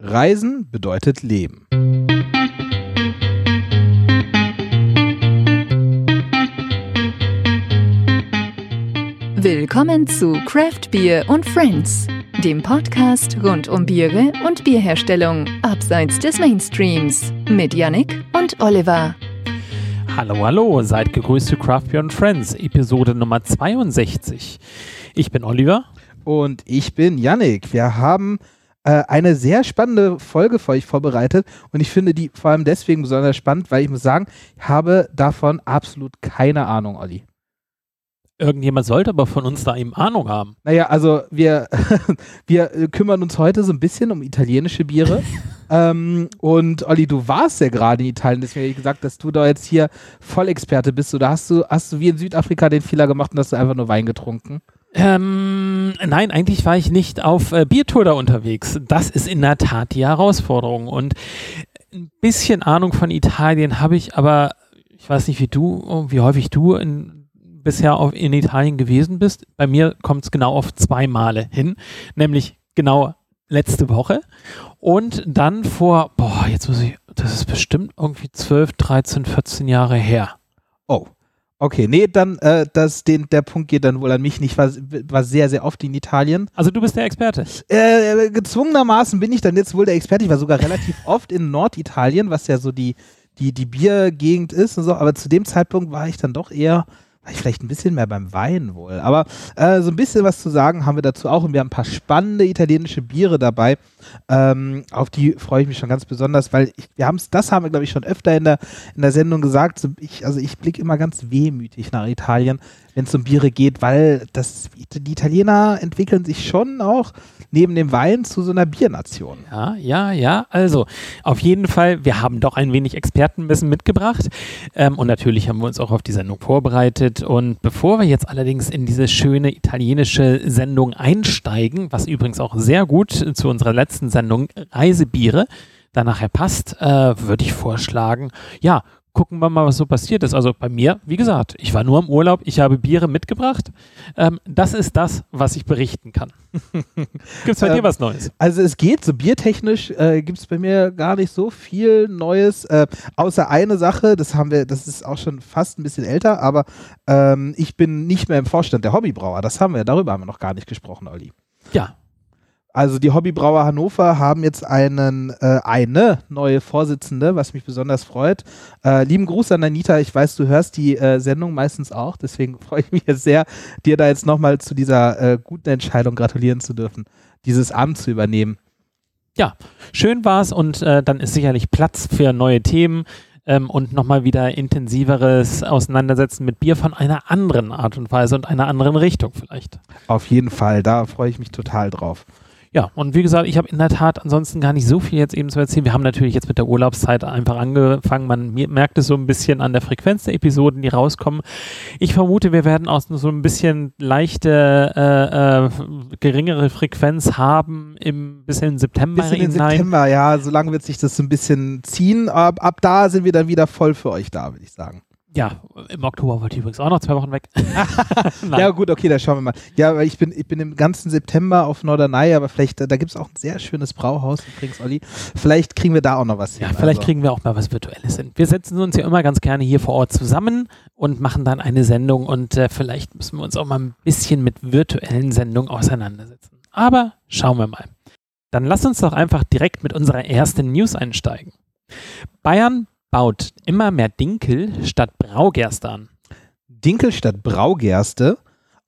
Reisen bedeutet Leben. Willkommen zu Craft Beer und Friends, dem Podcast rund um Biere und Bierherstellung abseits des Mainstreams mit Yannick und Oliver. Hallo, hallo, seid gegrüßt zu Craft Beer und Friends, Episode Nummer 62. Ich bin Oliver. Und ich bin Yannick. Wir haben eine sehr spannende Folge für euch vorbereitet und ich finde die vor allem deswegen besonders spannend, weil ich muss sagen, ich habe davon absolut keine Ahnung, Olli. Irgendjemand sollte aber von uns da eben Ahnung haben. Naja, also wir, wir kümmern uns heute so ein bisschen um italienische Biere. ähm, und Olli, du warst ja gerade in Italien, deswegen habe ich gesagt, dass du da jetzt hier Vollexperte bist. Oder hast du, hast du wie in Südafrika den Fehler gemacht und hast du einfach nur Wein getrunken? Ähm, nein, eigentlich war ich nicht auf äh, Biertour da unterwegs. Das ist in der Tat die Herausforderung. Und ein bisschen Ahnung von Italien habe ich, aber ich weiß nicht, wie du, wie häufig du in bisher auf, in Italien gewesen bist. Bei mir kommt es genau auf zwei Male hin, nämlich genau letzte Woche und dann vor, boah, jetzt muss ich, das ist bestimmt irgendwie 12, 13, 14 Jahre her. Okay, nee, dann äh, das, den, der Punkt geht dann wohl an mich nicht. War, war sehr, sehr oft in Italien. Also du bist der Experte. Äh, gezwungenermaßen bin ich dann jetzt wohl der Experte. Ich war sogar relativ oft in Norditalien, was ja so die, die, die Biergegend ist und so. Aber zu dem Zeitpunkt war ich dann doch eher ich vielleicht ein bisschen mehr beim Wein wohl. Aber äh, so ein bisschen was zu sagen haben wir dazu auch. Und wir haben ein paar spannende italienische Biere dabei. Ähm, auf die freue ich mich schon ganz besonders, weil ich, wir haben es, das haben wir, glaube ich, schon öfter in der, in der Sendung gesagt. Ich, also ich blicke immer ganz wehmütig nach Italien, wenn es um Biere geht, weil das, die Italiener entwickeln sich schon auch neben dem Wein zu so einer Biernation. Ja, ja, ja. Also auf jeden Fall, wir haben doch ein wenig Expertenwissen mitgebracht ähm, und natürlich haben wir uns auch auf die Sendung vorbereitet. Und bevor wir jetzt allerdings in diese schöne italienische Sendung einsteigen, was übrigens auch sehr gut zu unserer letzten Sendung Reisebiere da nachher passt, äh, würde ich vorschlagen, ja, gucken wir mal, was so passiert ist. Also bei mir, wie gesagt, ich war nur im Urlaub, ich habe Biere mitgebracht. Ähm, das ist das, was ich berichten kann. gibt es bei ähm, dir was Neues? Also es geht, so biertechnisch äh, gibt es bei mir gar nicht so viel Neues, äh, außer eine Sache, das haben wir, das ist auch schon fast ein bisschen älter, aber ähm, ich bin nicht mehr im Vorstand der Hobbybrauer. Das haben wir, darüber haben wir noch gar nicht gesprochen, Olli. Ja, also die Hobbybrauer Hannover haben jetzt einen, äh, eine neue Vorsitzende, was mich besonders freut. Äh, lieben Gruß an Anita. Ich weiß, du hörst die äh, Sendung meistens auch. Deswegen freue ich mich jetzt sehr, dir da jetzt nochmal zu dieser äh, guten Entscheidung gratulieren zu dürfen, dieses Amt zu übernehmen. Ja, schön war's und äh, dann ist sicherlich Platz für neue Themen. Ähm, und nochmal wieder intensiveres Auseinandersetzen mit Bier von einer anderen Art und Weise und einer anderen Richtung vielleicht. Auf jeden Fall, da freue ich mich total drauf. Ja, und wie gesagt, ich habe in der Tat ansonsten gar nicht so viel jetzt eben zu erzählen. Wir haben natürlich jetzt mit der Urlaubszeit einfach angefangen. Man merkt es so ein bisschen an der Frequenz der Episoden, die rauskommen. Ich vermute, wir werden auch so ein bisschen leichte, äh, äh, geringere Frequenz haben im bis in September bis in hinein. September, ja. Solange wird sich das so ein bisschen ziehen. Ab, ab da sind wir dann wieder voll für euch da, würde ich sagen. Ja, im Oktober wollte ich übrigens auch noch zwei Wochen weg. ja, gut, okay, da schauen wir mal. Ja, aber ich bin, ich bin im ganzen September auf Norderney, aber vielleicht, da gibt es auch ein sehr schönes Brauhaus übrigens, Olli. Vielleicht kriegen wir da auch noch was hin. Ja, vielleicht also. kriegen wir auch mal was Virtuelles hin. Wir setzen uns ja immer ganz gerne hier vor Ort zusammen und machen dann eine Sendung und äh, vielleicht müssen wir uns auch mal ein bisschen mit virtuellen Sendungen auseinandersetzen. Aber schauen wir mal. Dann lass uns doch einfach direkt mit unserer ersten News einsteigen. Bayern baut immer mehr Dinkel statt Braugerste an. Dinkel statt Braugerste?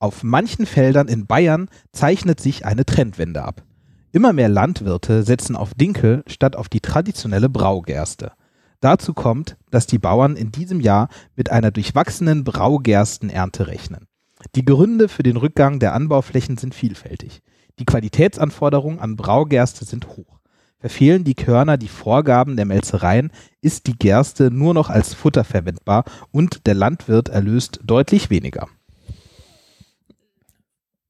Auf manchen Feldern in Bayern zeichnet sich eine Trendwende ab. Immer mehr Landwirte setzen auf Dinkel statt auf die traditionelle Braugerste. Dazu kommt, dass die Bauern in diesem Jahr mit einer durchwachsenen Braugerstenernte rechnen. Die Gründe für den Rückgang der Anbauflächen sind vielfältig. Die Qualitätsanforderungen an Braugerste sind hoch. Verfehlen die Körner die Vorgaben der Melzereien, ist die Gerste nur noch als Futter verwendbar und der Landwirt erlöst deutlich weniger.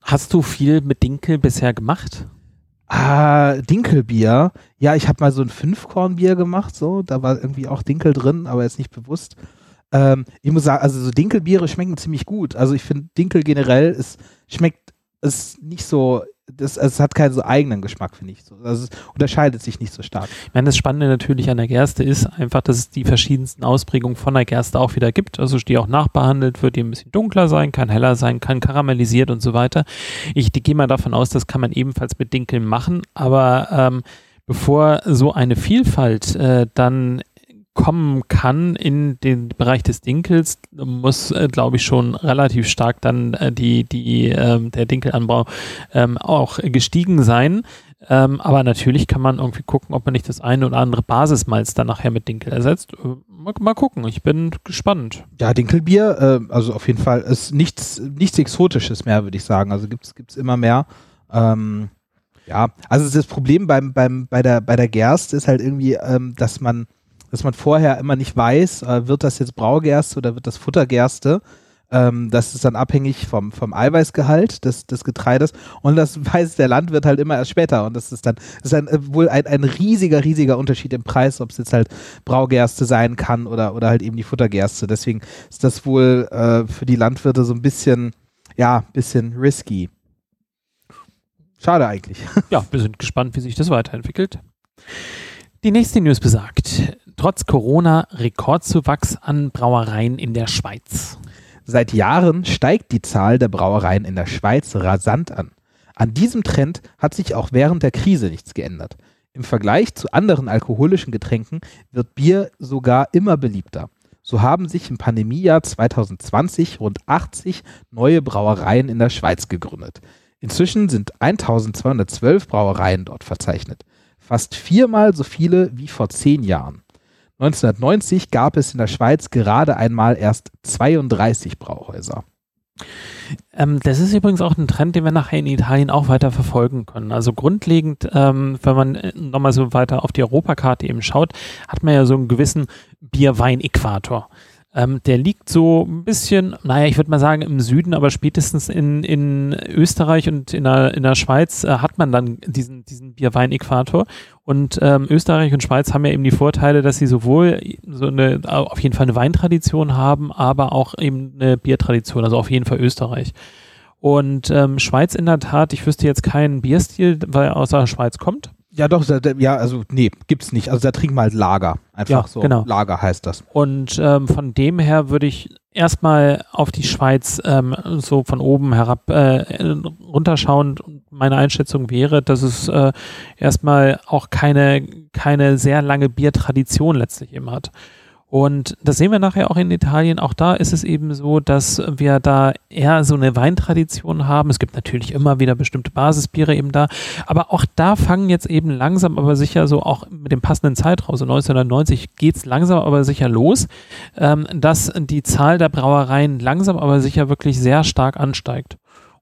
Hast du viel mit Dinkel bisher gemacht? Ah, Dinkelbier. Ja, ich habe mal so ein Fünfkornbier gemacht, so. Da war irgendwie auch Dinkel drin, aber jetzt nicht bewusst. Ähm, ich muss sagen, also so Dinkelbiere schmecken ziemlich gut. Also ich finde Dinkel generell ist, schmeckt, ist nicht so das, also es hat keinen so eigenen Geschmack, finde ich. So. Also es unterscheidet sich nicht so stark. Ich meine, das Spannende natürlich an der Gerste ist einfach, dass es die verschiedensten Ausprägungen von der Gerste auch wieder gibt. Also die auch nachbehandelt wird, die ein bisschen dunkler sein, kann heller sein, kann karamellisiert und so weiter. Ich gehe mal davon aus, das kann man ebenfalls mit Dinkeln machen, aber ähm, bevor so eine Vielfalt äh, dann kommen kann in den Bereich des Dinkels, muss, äh, glaube ich, schon relativ stark dann äh, die, die, äh, der Dinkelanbau ähm, auch gestiegen sein. Ähm, aber natürlich kann man irgendwie gucken, ob man nicht das eine oder andere Basismalz dann nachher mit Dinkel ersetzt. Äh, mal, mal, gucken, ich bin gespannt. Ja, Dinkelbier, äh, also auf jeden Fall ist nichts, nichts Exotisches mehr, würde ich sagen. Also gibt es immer mehr. Ähm, ja, also das Problem beim, beim, bei, der, bei der Gerst ist halt irgendwie, ähm, dass man dass man vorher immer nicht weiß, äh, wird das jetzt Braugerste oder wird das Futtergerste. Ähm, das ist dann abhängig vom, vom Eiweißgehalt des, des Getreides und das weiß der Landwirt halt immer erst später und das ist dann das ist ein, äh, wohl ein, ein riesiger, riesiger Unterschied im Preis, ob es jetzt halt Braugerste sein kann oder, oder halt eben die Futtergerste. Deswegen ist das wohl äh, für die Landwirte so ein bisschen, ja, bisschen risky. Schade eigentlich. Ja, wir sind gespannt, wie sich das weiterentwickelt. Die nächste News besagt, trotz Corona Rekordzuwachs an Brauereien in der Schweiz. Seit Jahren steigt die Zahl der Brauereien in der Schweiz rasant an. An diesem Trend hat sich auch während der Krise nichts geändert. Im Vergleich zu anderen alkoholischen Getränken wird Bier sogar immer beliebter. So haben sich im Pandemiejahr 2020 rund 80 neue Brauereien in der Schweiz gegründet. Inzwischen sind 1212 Brauereien dort verzeichnet. Fast viermal so viele wie vor zehn Jahren. 1990 gab es in der Schweiz gerade einmal erst 32 Brauhäuser. Ähm, das ist übrigens auch ein Trend, den wir nachher in Italien auch weiter verfolgen können. Also grundlegend, ähm, wenn man äh, nochmal so weiter auf die Europakarte eben schaut, hat man ja so einen gewissen Bierwein-Äquator. Ähm, der liegt so ein bisschen, naja, ich würde mal sagen im Süden, aber spätestens in, in Österreich und in der, in der Schweiz äh, hat man dann diesen, diesen Bierwein-Äquator. Und ähm, Österreich und Schweiz haben ja eben die Vorteile, dass sie sowohl so eine, auf jeden Fall eine Weintradition haben, aber auch eben eine Biertradition, also auf jeden Fall Österreich. Und ähm, Schweiz in der Tat, ich wüsste jetzt keinen Bierstil, weil er aus der Schweiz kommt. Ja, doch, ja, also nee, gibt's nicht. Also da trinken wir halt Lager. Einfach ja, so. Genau. Lager heißt das. Und ähm, von dem her würde ich erstmal auf die Schweiz ähm, so von oben herab äh, runterschauen. Meine Einschätzung wäre, dass es äh, erstmal auch keine, keine sehr lange Biertradition letztlich eben hat. Und das sehen wir nachher auch in Italien. Auch da ist es eben so, dass wir da eher so eine Weintradition haben. Es gibt natürlich immer wieder bestimmte Basisbiere eben da. Aber auch da fangen jetzt eben langsam, aber sicher so auch mit dem passenden Zeitraum, so 1990 geht es langsam, aber sicher los, ähm, dass die Zahl der Brauereien langsam, aber sicher wirklich sehr stark ansteigt.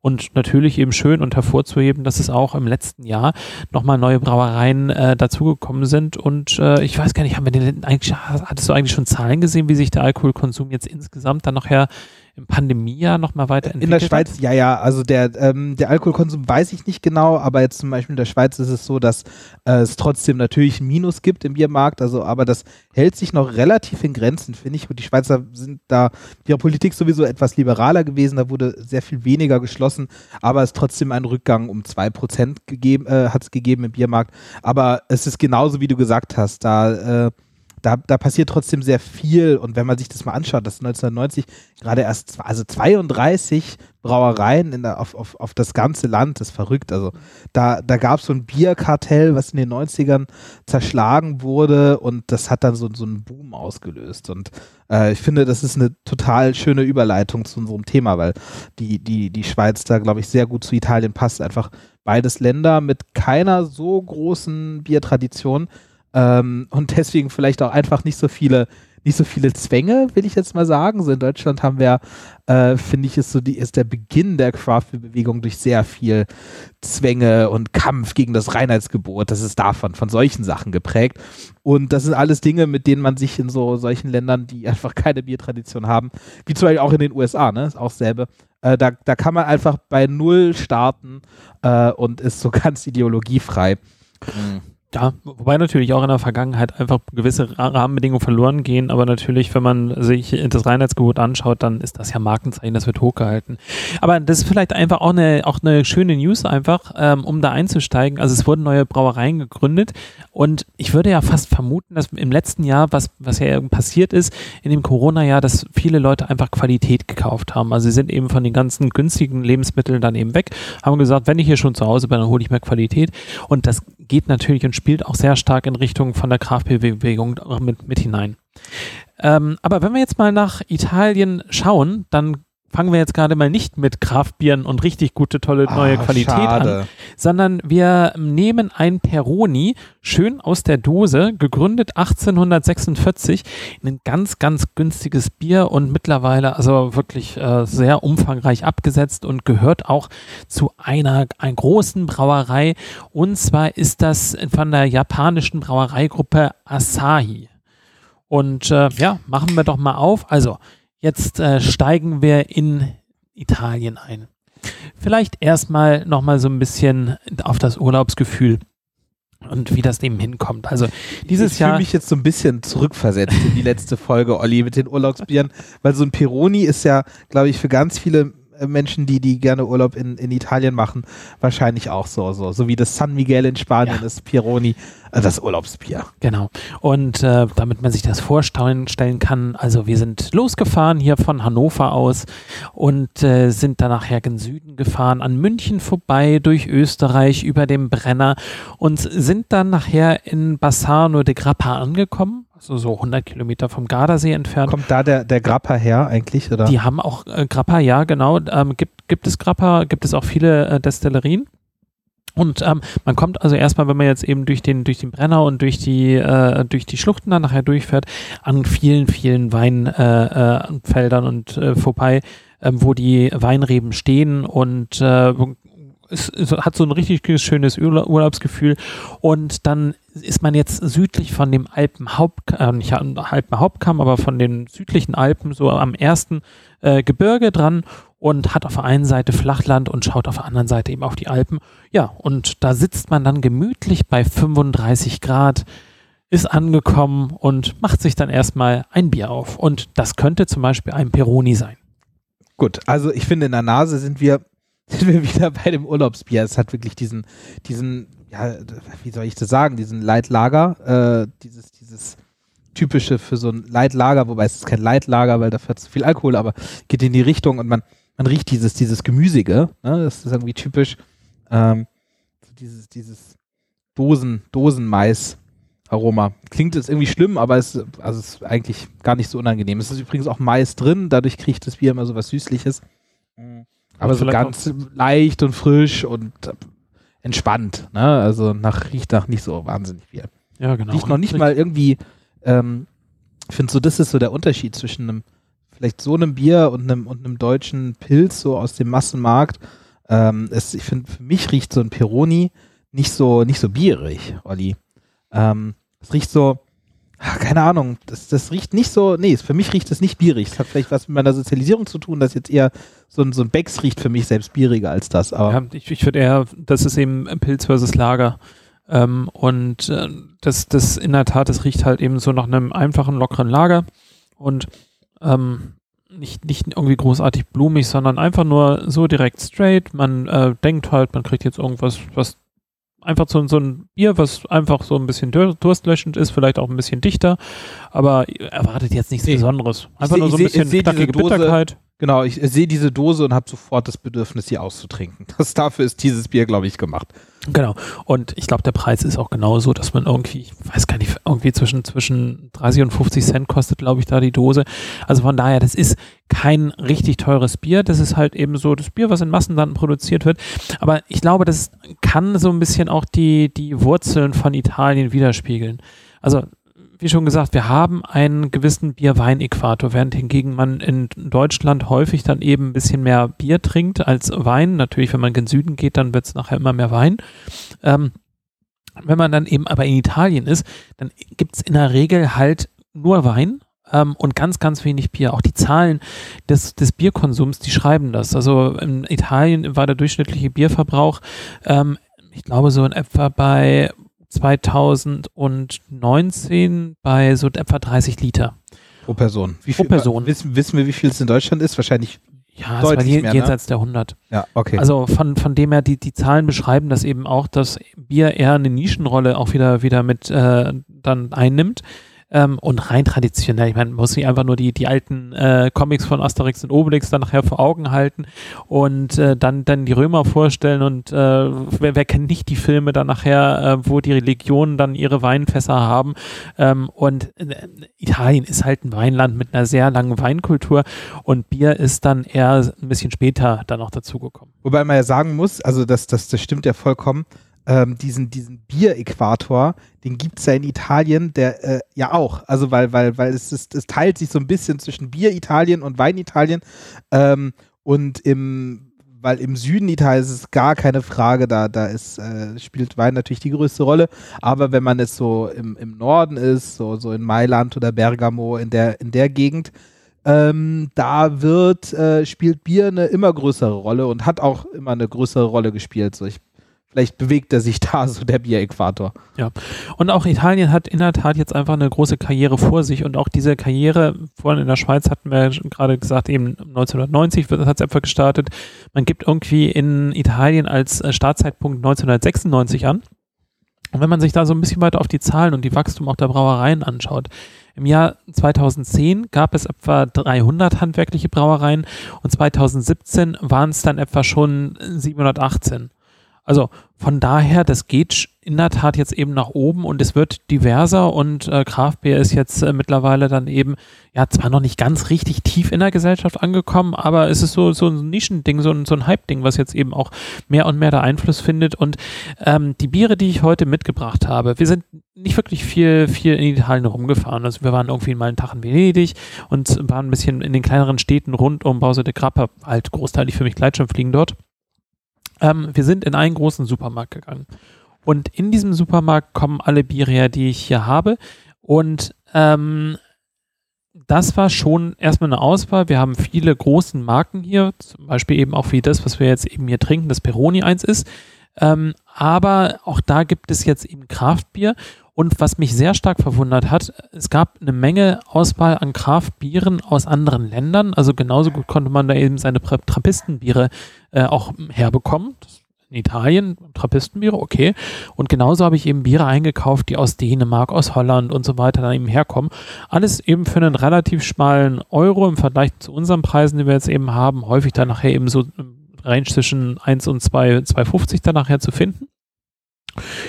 Und natürlich eben schön und hervorzuheben, dass es auch im letzten Jahr nochmal neue Brauereien äh, dazugekommen sind. Und äh, ich weiß gar nicht, haben wir den eigentlich, hattest du eigentlich schon Zahlen gesehen, wie sich der Alkoholkonsum jetzt insgesamt dann nachher im Pandemiejahr nochmal weiterentwickelt In der Schweiz, hat? ja, ja, also der, ähm, der Alkoholkonsum weiß ich nicht genau, aber jetzt zum Beispiel in der Schweiz ist es so, dass äh, es trotzdem natürlich ein Minus gibt im Biermarkt, also aber das hält sich noch relativ in Grenzen, finde ich. Und die Schweizer sind da, ihre Politik sowieso etwas liberaler gewesen, da wurde sehr viel weniger geschlossen, aber es ist trotzdem ein Rückgang um 2% gegeben, äh, hat es gegeben im Biermarkt. Aber es ist genauso, wie du gesagt hast, da äh, da, da passiert trotzdem sehr viel. Und wenn man sich das mal anschaut, dass 1990 gerade erst, also 32 Brauereien in der, auf, auf, auf das ganze Land, das ist verrückt. Also da, da gab es so ein Bierkartell, was in den 90ern zerschlagen wurde und das hat dann so, so einen Boom ausgelöst. Und äh, ich finde, das ist eine total schöne Überleitung zu unserem Thema, weil die, die, die Schweiz da, glaube ich, sehr gut zu Italien passt. Einfach beides Länder mit keiner so großen Biertradition ähm, und deswegen vielleicht auch einfach nicht so viele, nicht so viele Zwänge, will ich jetzt mal sagen. So in Deutschland haben wir, äh, finde ich, ist so die, ist der Beginn der Craft-Bewegung durch sehr viel Zwänge und Kampf gegen das Reinheitsgebot. Das ist davon, von solchen Sachen geprägt. Und das sind alles Dinge, mit denen man sich in so solchen Ländern, die einfach keine Biertradition haben, wie zum Beispiel auch in den USA, ne, ist auch selbe, äh, da, da kann man einfach bei Null starten äh, und ist so ganz ideologiefrei. Mhm Ja, wobei natürlich auch in der Vergangenheit einfach gewisse Rahmenbedingungen verloren gehen, aber natürlich, wenn man sich das Reinheitsgebot anschaut, dann ist das ja Markenzeichen, das wird hochgehalten. Aber das ist vielleicht einfach auch eine, auch eine schöne News einfach, ähm, um da einzusteigen. Also es wurden neue Brauereien gegründet und ich würde ja fast vermuten, dass im letzten Jahr, was, was ja passiert ist, in dem Corona-Jahr, dass viele Leute einfach Qualität gekauft haben. Also sie sind eben von den ganzen günstigen Lebensmitteln dann eben weg, haben gesagt, wenn ich hier schon zu Hause bin, dann hole ich mir Qualität und das geht natürlich und spielt auch sehr stark in Richtung von der Kraftbewegung mit, mit hinein. Ähm, aber wenn wir jetzt mal nach Italien schauen, dann fangen wir jetzt gerade mal nicht mit Kraftbieren und richtig gute, tolle neue ah, Qualität schade. an, sondern wir nehmen ein Peroni, schön aus der Dose, gegründet 1846, ein ganz, ganz günstiges Bier und mittlerweile also wirklich äh, sehr umfangreich abgesetzt und gehört auch zu einer, einer großen Brauerei. Und zwar ist das von der japanischen Brauereigruppe Asahi. Und äh, ja, machen wir doch mal auf. Also, Jetzt äh, steigen wir in Italien ein. Vielleicht erstmal nochmal so ein bisschen auf das Urlaubsgefühl und wie das dem hinkommt. Also dieses ich Jahr. Ich fühle mich jetzt so ein bisschen zurückversetzt in die letzte Folge, Olli, mit den Urlaubsbieren, weil so ein Pironi ist ja, glaube ich, für ganz viele Menschen, die, die gerne Urlaub in, in Italien machen, wahrscheinlich auch so, so. So wie das San Miguel in Spanien ja. ist Pironi, äh, das Urlaubsbier. Genau. Und äh, damit man sich das vorstellen stellen kann, also wir sind losgefahren hier von Hannover aus und äh, sind dann nachher gen Süden gefahren, an München vorbei, durch Österreich, über den Brenner und sind dann nachher in Bassano de Grappa angekommen so, so 100 Kilometer vom Gardasee entfernt. Kommt da der, der Grappa her eigentlich? Oder? Die haben auch äh, Grappa, ja, genau. Ähm, gibt, gibt es Grappa, gibt es auch viele äh, Destillerien. Und ähm, man kommt also erstmal, wenn man jetzt eben durch den, durch den Brenner und durch die, äh, durch die Schluchten dann nachher durchfährt, an vielen, vielen Weinfeldern äh, äh, und äh, vorbei, ähm, wo die Weinreben stehen und es, es, hat so ein richtig schönes Urlaubsgefühl. Und dann ist man jetzt südlich von dem Alpenhaupt, äh, nicht Alpenhauptkamm, aber von den südlichen Alpen, so am ersten äh, Gebirge dran und hat auf der einen Seite Flachland und schaut auf der anderen Seite eben auf die Alpen. Ja, und da sitzt man dann gemütlich bei 35 Grad, ist angekommen und macht sich dann erstmal ein Bier auf. Und das könnte zum Beispiel ein Peroni sein. Gut, also ich finde, in der Nase sind wir sind wir wieder bei dem Urlaubsbier. Es hat wirklich diesen, diesen, ja, wie soll ich das sagen, diesen Leitlager, äh, dieses, dieses typische für so ein Leitlager, wobei es ist kein Leitlager, weil dafür zu viel Alkohol, aber geht in die Richtung und man, man riecht dieses, dieses Gemüsige, ne? das ist irgendwie typisch, ähm, dieses, dieses Dosen, Dosenmais. Aroma. Klingt jetzt irgendwie schlimm, aber es, also es ist eigentlich gar nicht so unangenehm. Es ist übrigens auch Mais drin, dadurch kriegt das Bier immer so was Süßliches. Mhm. Aber so ganz leicht und frisch und entspannt. Ne? Also nach riecht nach nicht so wahnsinnig viel. Ja, genau. Riecht noch nicht mal irgendwie, ähm, ich finde so, das ist so der Unterschied zwischen einem, vielleicht so einem Bier und einem, und einem deutschen Pilz, so aus dem Massenmarkt. Ähm, es, ich finde, für mich riecht so ein Peroni nicht so, nicht so bierig, Olli. Ähm, es riecht so, keine Ahnung, das, das riecht nicht so, nee, für mich riecht es nicht bierig. Es hat vielleicht was mit meiner Sozialisierung zu tun, dass jetzt eher so ein, so ein Becks riecht für mich selbst bieriger als das. Aber ja, ich, ich würde eher, das ist eben Pilz versus Lager. Ähm, und äh, das, das in der Tat, das riecht halt eben so nach einem einfachen, lockeren Lager und ähm, nicht, nicht irgendwie großartig blumig, sondern einfach nur so direkt straight. Man äh, denkt halt, man kriegt jetzt irgendwas, was einfach so, so ein Bier, was einfach so ein bisschen durstlöschend ist, vielleicht auch ein bisschen dichter, aber erwartet jetzt nichts nee. Besonderes. Einfach seh, nur so ein bisschen knackige Bitterkeit. Genau, ich sehe diese Dose und habe sofort das Bedürfnis, sie auszutrinken. Das, dafür ist dieses Bier, glaube ich, gemacht. Genau. Und ich glaube, der Preis ist auch genauso, dass man irgendwie, ich weiß gar nicht, irgendwie zwischen, zwischen 30 und 50 Cent kostet, glaube ich, da die Dose. Also von daher, das ist kein richtig teures Bier. Das ist halt eben so das Bier, was in Massenlanden produziert wird. Aber ich glaube, das kann so ein bisschen auch die, die Wurzeln von Italien widerspiegeln. Also wie schon gesagt, wir haben einen gewissen Bier-Wein-Äquator, während hingegen man in Deutschland häufig dann eben ein bisschen mehr Bier trinkt als Wein. Natürlich, wenn man gen Süden geht, dann wird es nachher immer mehr Wein. Ähm, wenn man dann eben aber in Italien ist, dann gibt es in der Regel halt nur Wein ähm, und ganz, ganz wenig Bier. Auch die Zahlen des, des Bierkonsums, die schreiben das. Also in Italien war der durchschnittliche Bierverbrauch, ähm, ich glaube, so in etwa bei 2019 bei so etwa 30 Liter. Pro Person. Wie viel, Pro Person. Wissen, wissen wir, wie viel es in Deutschland ist? Wahrscheinlich ja, es war je, mehr, ne? jenseits ne? der 100. Ja, okay. Also von, von dem her, die, die Zahlen beschreiben das eben auch, dass Bier eher eine Nischenrolle auch wieder, wieder mit äh, dann einnimmt. Ähm, und rein traditionell, ich meine, man muss sich einfach nur die, die alten äh, Comics von Asterix und Obelix dann nachher vor Augen halten und äh, dann, dann die Römer vorstellen und äh, wer, wer kennt nicht die Filme dann nachher, äh, wo die Religionen dann ihre Weinfässer haben ähm, und äh, Italien ist halt ein Weinland mit einer sehr langen Weinkultur und Bier ist dann eher ein bisschen später dann auch dazugekommen. Wobei man ja sagen muss, also das, das, das stimmt ja vollkommen, ähm, diesen, diesen Bier-Äquator, den gibt es ja in Italien, der äh, ja auch. Also weil, weil, weil es, ist, es teilt sich so ein bisschen zwischen Bier-Italien und Wein-Italien. Ähm, und im, weil im Süden Italiens ist es gar keine Frage, da, da ist, äh, spielt Wein natürlich die größte Rolle. Aber wenn man jetzt so im, im Norden ist, so, so in Mailand oder Bergamo, in der, in der Gegend, ähm, da wird, äh, spielt Bier eine immer größere Rolle und hat auch immer eine größere Rolle gespielt. So, ich vielleicht bewegt er sich da so der Bieräquator. Ja. Und auch Italien hat in der Tat jetzt einfach eine große Karriere vor sich und auch diese Karriere, vorhin in der Schweiz hatten wir gerade gesagt, eben 1990 hat es einfach gestartet. Man gibt irgendwie in Italien als äh, Startzeitpunkt 1996 an. Und wenn man sich da so ein bisschen weiter auf die Zahlen und die Wachstum auch der Brauereien anschaut, im Jahr 2010 gab es etwa 300 handwerkliche Brauereien und 2017 waren es dann etwa schon 718. Also von daher, das geht in der Tat jetzt eben nach oben und es wird diverser und äh, Kraftbier ist jetzt äh, mittlerweile dann eben, ja, zwar noch nicht ganz richtig tief in der Gesellschaft angekommen, aber es ist so, so ein Nischending, so ein, so ein Hype-Ding, was jetzt eben auch mehr und mehr der Einfluss findet. Und ähm, die Biere, die ich heute mitgebracht habe, wir sind nicht wirklich viel, viel in Italien rumgefahren. Also wir waren irgendwie mal einen Tag in Venedig und waren ein bisschen in den kleineren Städten rund um Bause de Grappa, halt großteilig für mich Gleitschirmfliegen dort. Ähm, wir sind in einen großen Supermarkt gegangen. Und in diesem Supermarkt kommen alle Biere her, die ich hier habe. Und ähm, das war schon erstmal eine Auswahl. Wir haben viele großen Marken hier, zum Beispiel eben auch wie das, was wir jetzt eben hier trinken, das Peroni 1 ist. Ähm, aber auch da gibt es jetzt eben Kraftbier. Und was mich sehr stark verwundert hat, es gab eine Menge Auswahl an Kraftbieren aus anderen Ländern. Also genauso gut konnte man da eben seine Trappistenbiere äh, auch herbekommen. In Italien, Trappistenbiere, okay. Und genauso habe ich eben Biere eingekauft, die aus Dänemark, aus Holland und so weiter dann eben herkommen. Alles eben für einen relativ schmalen Euro im Vergleich zu unseren Preisen, die wir jetzt eben haben. Häufig dann nachher eben so Range zwischen 1 und 2, 2,50 dann nachher zu finden.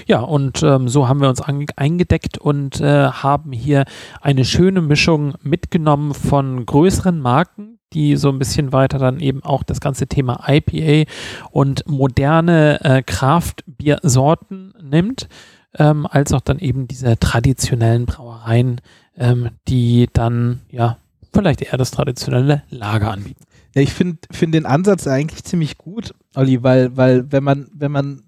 Ja, und ähm, so haben wir uns eingedeckt und äh, haben hier eine schöne Mischung mitgenommen von größeren Marken, die so ein bisschen weiter dann eben auch das ganze Thema IPA und moderne äh, Craft-Biersorten nimmt, ähm, als auch dann eben diese traditionellen Brauereien, ähm, die dann ja vielleicht eher das traditionelle Lager anbieten. Ja, ich finde find den Ansatz eigentlich ziemlich gut, Olli, weil, weil wenn man, wenn man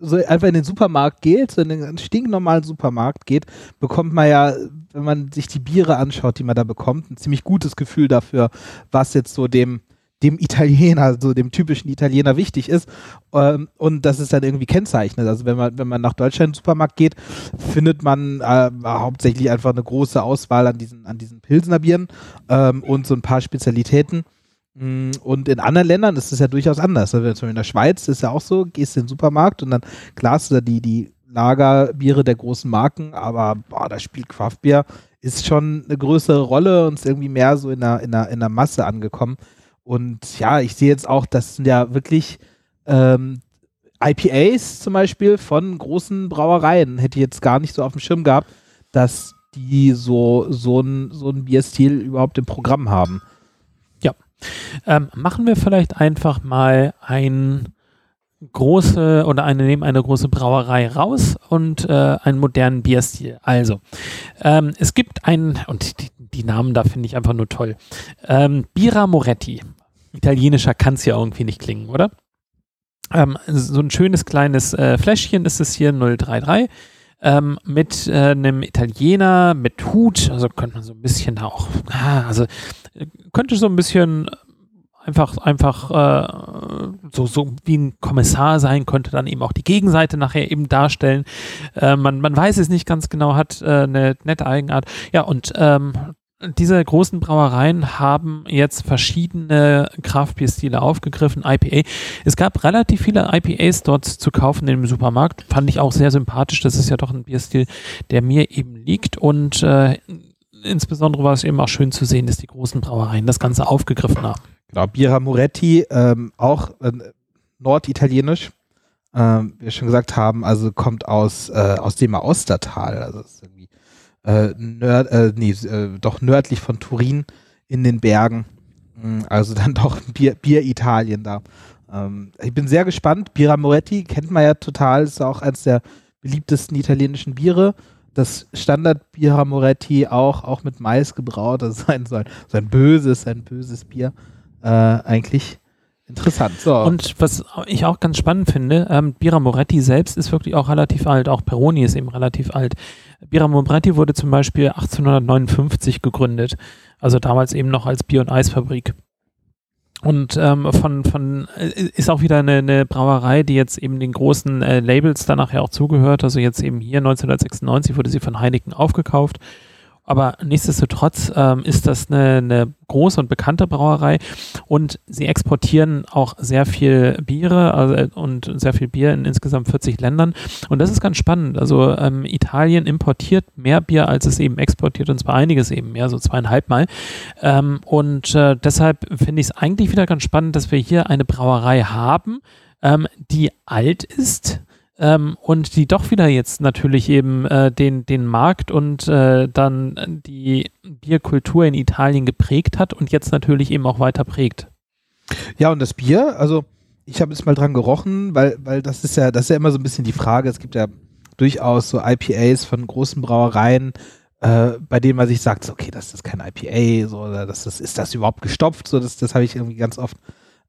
so einfach in den Supermarkt geht, so in den stinknormalen Supermarkt geht, bekommt man ja, wenn man sich die Biere anschaut, die man da bekommt, ein ziemlich gutes Gefühl dafür, was jetzt so dem, dem Italiener, so dem typischen Italiener wichtig ist. Ähm, und das ist dann irgendwie kennzeichnet. Also wenn man, wenn man nach Deutschland in den Supermarkt geht, findet man äh, hauptsächlich einfach eine große Auswahl an diesen, an diesen Pilsner Bieren ähm, und so ein paar Spezialitäten. Mm, und in anderen Ländern ist es ja durchaus anders. Also in der Schweiz ist ja auch so, gehst in den Supermarkt und dann klar hast du da die, die Lagerbiere der großen Marken, aber boah, das Spiel Craftbier ist schon eine größere Rolle und ist irgendwie mehr so in der, in der, in der Masse angekommen. Und ja, ich sehe jetzt auch, das sind ja wirklich ähm, IPAs zum Beispiel von großen Brauereien. Hätte ich jetzt gar nicht so auf dem Schirm gehabt, dass die so, so ein, so ein Bierstil überhaupt im Programm haben. Ähm, machen wir vielleicht einfach mal ein große oder eine nehmen eine große Brauerei raus und äh, einen modernen Bierstil. Also ähm, es gibt einen und die, die Namen da finde ich einfach nur toll. Ähm, Bira Moretti. Italienischer kann es ja irgendwie nicht klingen, oder? Ähm, so ein schönes kleines äh, Fläschchen ist es hier 033 ähm, mit äh, einem Italiener mit Hut, also könnte man so ein bisschen da auch, ah, also äh, könnte so ein bisschen einfach, einfach äh, so, so wie ein Kommissar sein, könnte dann eben auch die Gegenseite nachher eben darstellen. Äh, man, man weiß es nicht ganz genau, hat äh, eine nette Eigenart. Ja, und ähm, diese großen Brauereien haben jetzt verschiedene Kraftbierstile aufgegriffen, IPA. Es gab relativ viele IPAs dort zu kaufen im Supermarkt. Fand ich auch sehr sympathisch. Das ist ja doch ein Bierstil, der mir eben liegt. Und äh, insbesondere war es eben auch schön zu sehen, dass die großen Brauereien das Ganze aufgegriffen haben. Genau, Bira Moretti, ähm, auch äh, norditalienisch, ähm, wie wir schon gesagt haben, also kommt aus, äh, aus dem Ostertal. Also äh, nörd, äh, nee, äh, doch nördlich von Turin in den Bergen. Mm, Also dann doch Bier, Bier Italien da. Ähm, ich bin sehr gespannt. Bira Moretti kennt man ja total, ist auch eines der beliebtesten italienischen Biere. Das Standard Bira Moretti auch, auch mit Mais gebraut, das sein soll. So ein böses, ein böses Bier. Äh, eigentlich interessant. So. Und was ich auch ganz spannend finde, ähm, Bira Moretti selbst ist wirklich auch relativ alt, auch Peroni ist eben relativ alt. Bira Moretti wurde zum Beispiel 1859 gegründet, also damals eben noch als Bier- und Eisfabrik. Und ähm, von, von äh, ist auch wieder eine, eine Brauerei, die jetzt eben den großen äh, Labels dann nachher auch zugehört. Also jetzt eben hier 1996 wurde sie von Heineken aufgekauft. Aber nichtsdestotrotz ähm, ist das eine, eine große und bekannte Brauerei und sie exportieren auch sehr viel Biere also, äh, und sehr viel Bier in insgesamt 40 Ländern. Und das ist ganz spannend. Also ähm, Italien importiert mehr Bier, als es eben exportiert und zwar einiges eben mehr, so zweieinhalb Mal. Ähm, und äh, deshalb finde ich es eigentlich wieder ganz spannend, dass wir hier eine Brauerei haben, ähm, die alt ist, ähm, und die doch wieder jetzt natürlich eben äh, den, den Markt und äh, dann die Bierkultur in Italien geprägt hat und jetzt natürlich eben auch weiter prägt. Ja, und das Bier, also ich habe jetzt mal dran gerochen, weil, weil das ist ja, das ist ja immer so ein bisschen die Frage. Es gibt ja durchaus so IPAs von großen Brauereien, äh, bei denen man sich sagt, okay, das ist kein IPA, so, oder das ist, ist das überhaupt gestopft? So, das, das habe ich irgendwie ganz oft,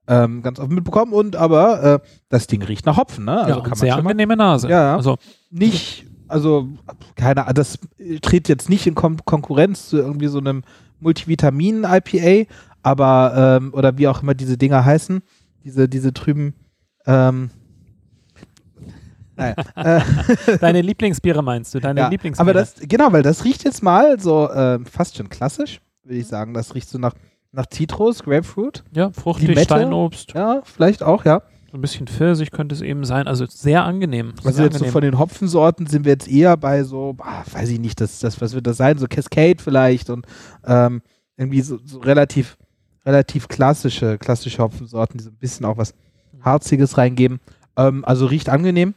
ähm, ganz oft mitbekommen. Und aber äh, das Ding riecht nach Hopfen, ne? Also ja, und sehr angenehme Nase. Ja. Also nicht, also keine Ahnung, das tritt jetzt nicht in Kon Konkurrenz zu irgendwie so einem Multivitamin-IPA, aber, ähm, oder wie auch immer diese Dinger heißen, diese, diese trüben, ähm, naja, äh, deine Lieblingsbiere meinst du? Deine ja, Lieblingsbiere? aber das, genau, weil das riecht jetzt mal so äh, fast schon klassisch, würde ich sagen. Das riecht so nach, nach Zitrus, Grapefruit. ja, fruchtig, Limette? Steinobst, Ja, vielleicht auch, ja. so ein bisschen Pfirsich könnte es eben sein. Also sehr angenehm. Also sehr jetzt so angenehm. von den Hopfensorten sind wir jetzt eher bei so, ah, weiß ich nicht, das, das, was wird das sein? So Cascade vielleicht und ähm, irgendwie so, so relativ, relativ klassische, klassische Hopfensorten, die so ein bisschen auch was Harziges reingeben. Ähm, also riecht angenehm.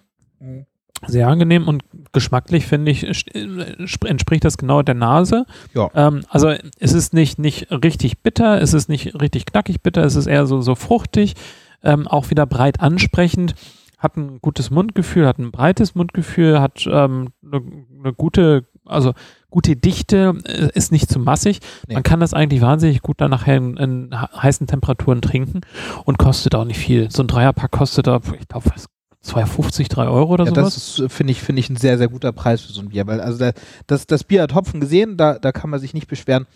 Sehr angenehm und geschmacklich, finde ich, äh, sp- entspricht das genau der Nase. Ja. Ähm, also es ist nicht, nicht richtig bitter, es ist nicht richtig knackig bitter, es ist eher so, so fruchtig, ähm, auch wieder breit ansprechend, hat ein gutes Mundgefühl, hat ein breites Mundgefühl, hat ähm, eine eine gute, also gute Dichte, äh, ist nicht zu massig. Nee. Man kann das eigentlich wahnsinnig gut dann nachher in, in he- heißen Temperaturen trinken und kostet auch nicht viel. So ein Dreierpack kostet da, ich glaube, 2,50, 3 Euro oder Ja, sowas. das ist, finde ich, finde ich ein sehr, sehr guter Preis für so ein Bier, weil also da, das, das Bier hat Hopfen gesehen, da, da kann man sich nicht beschweren.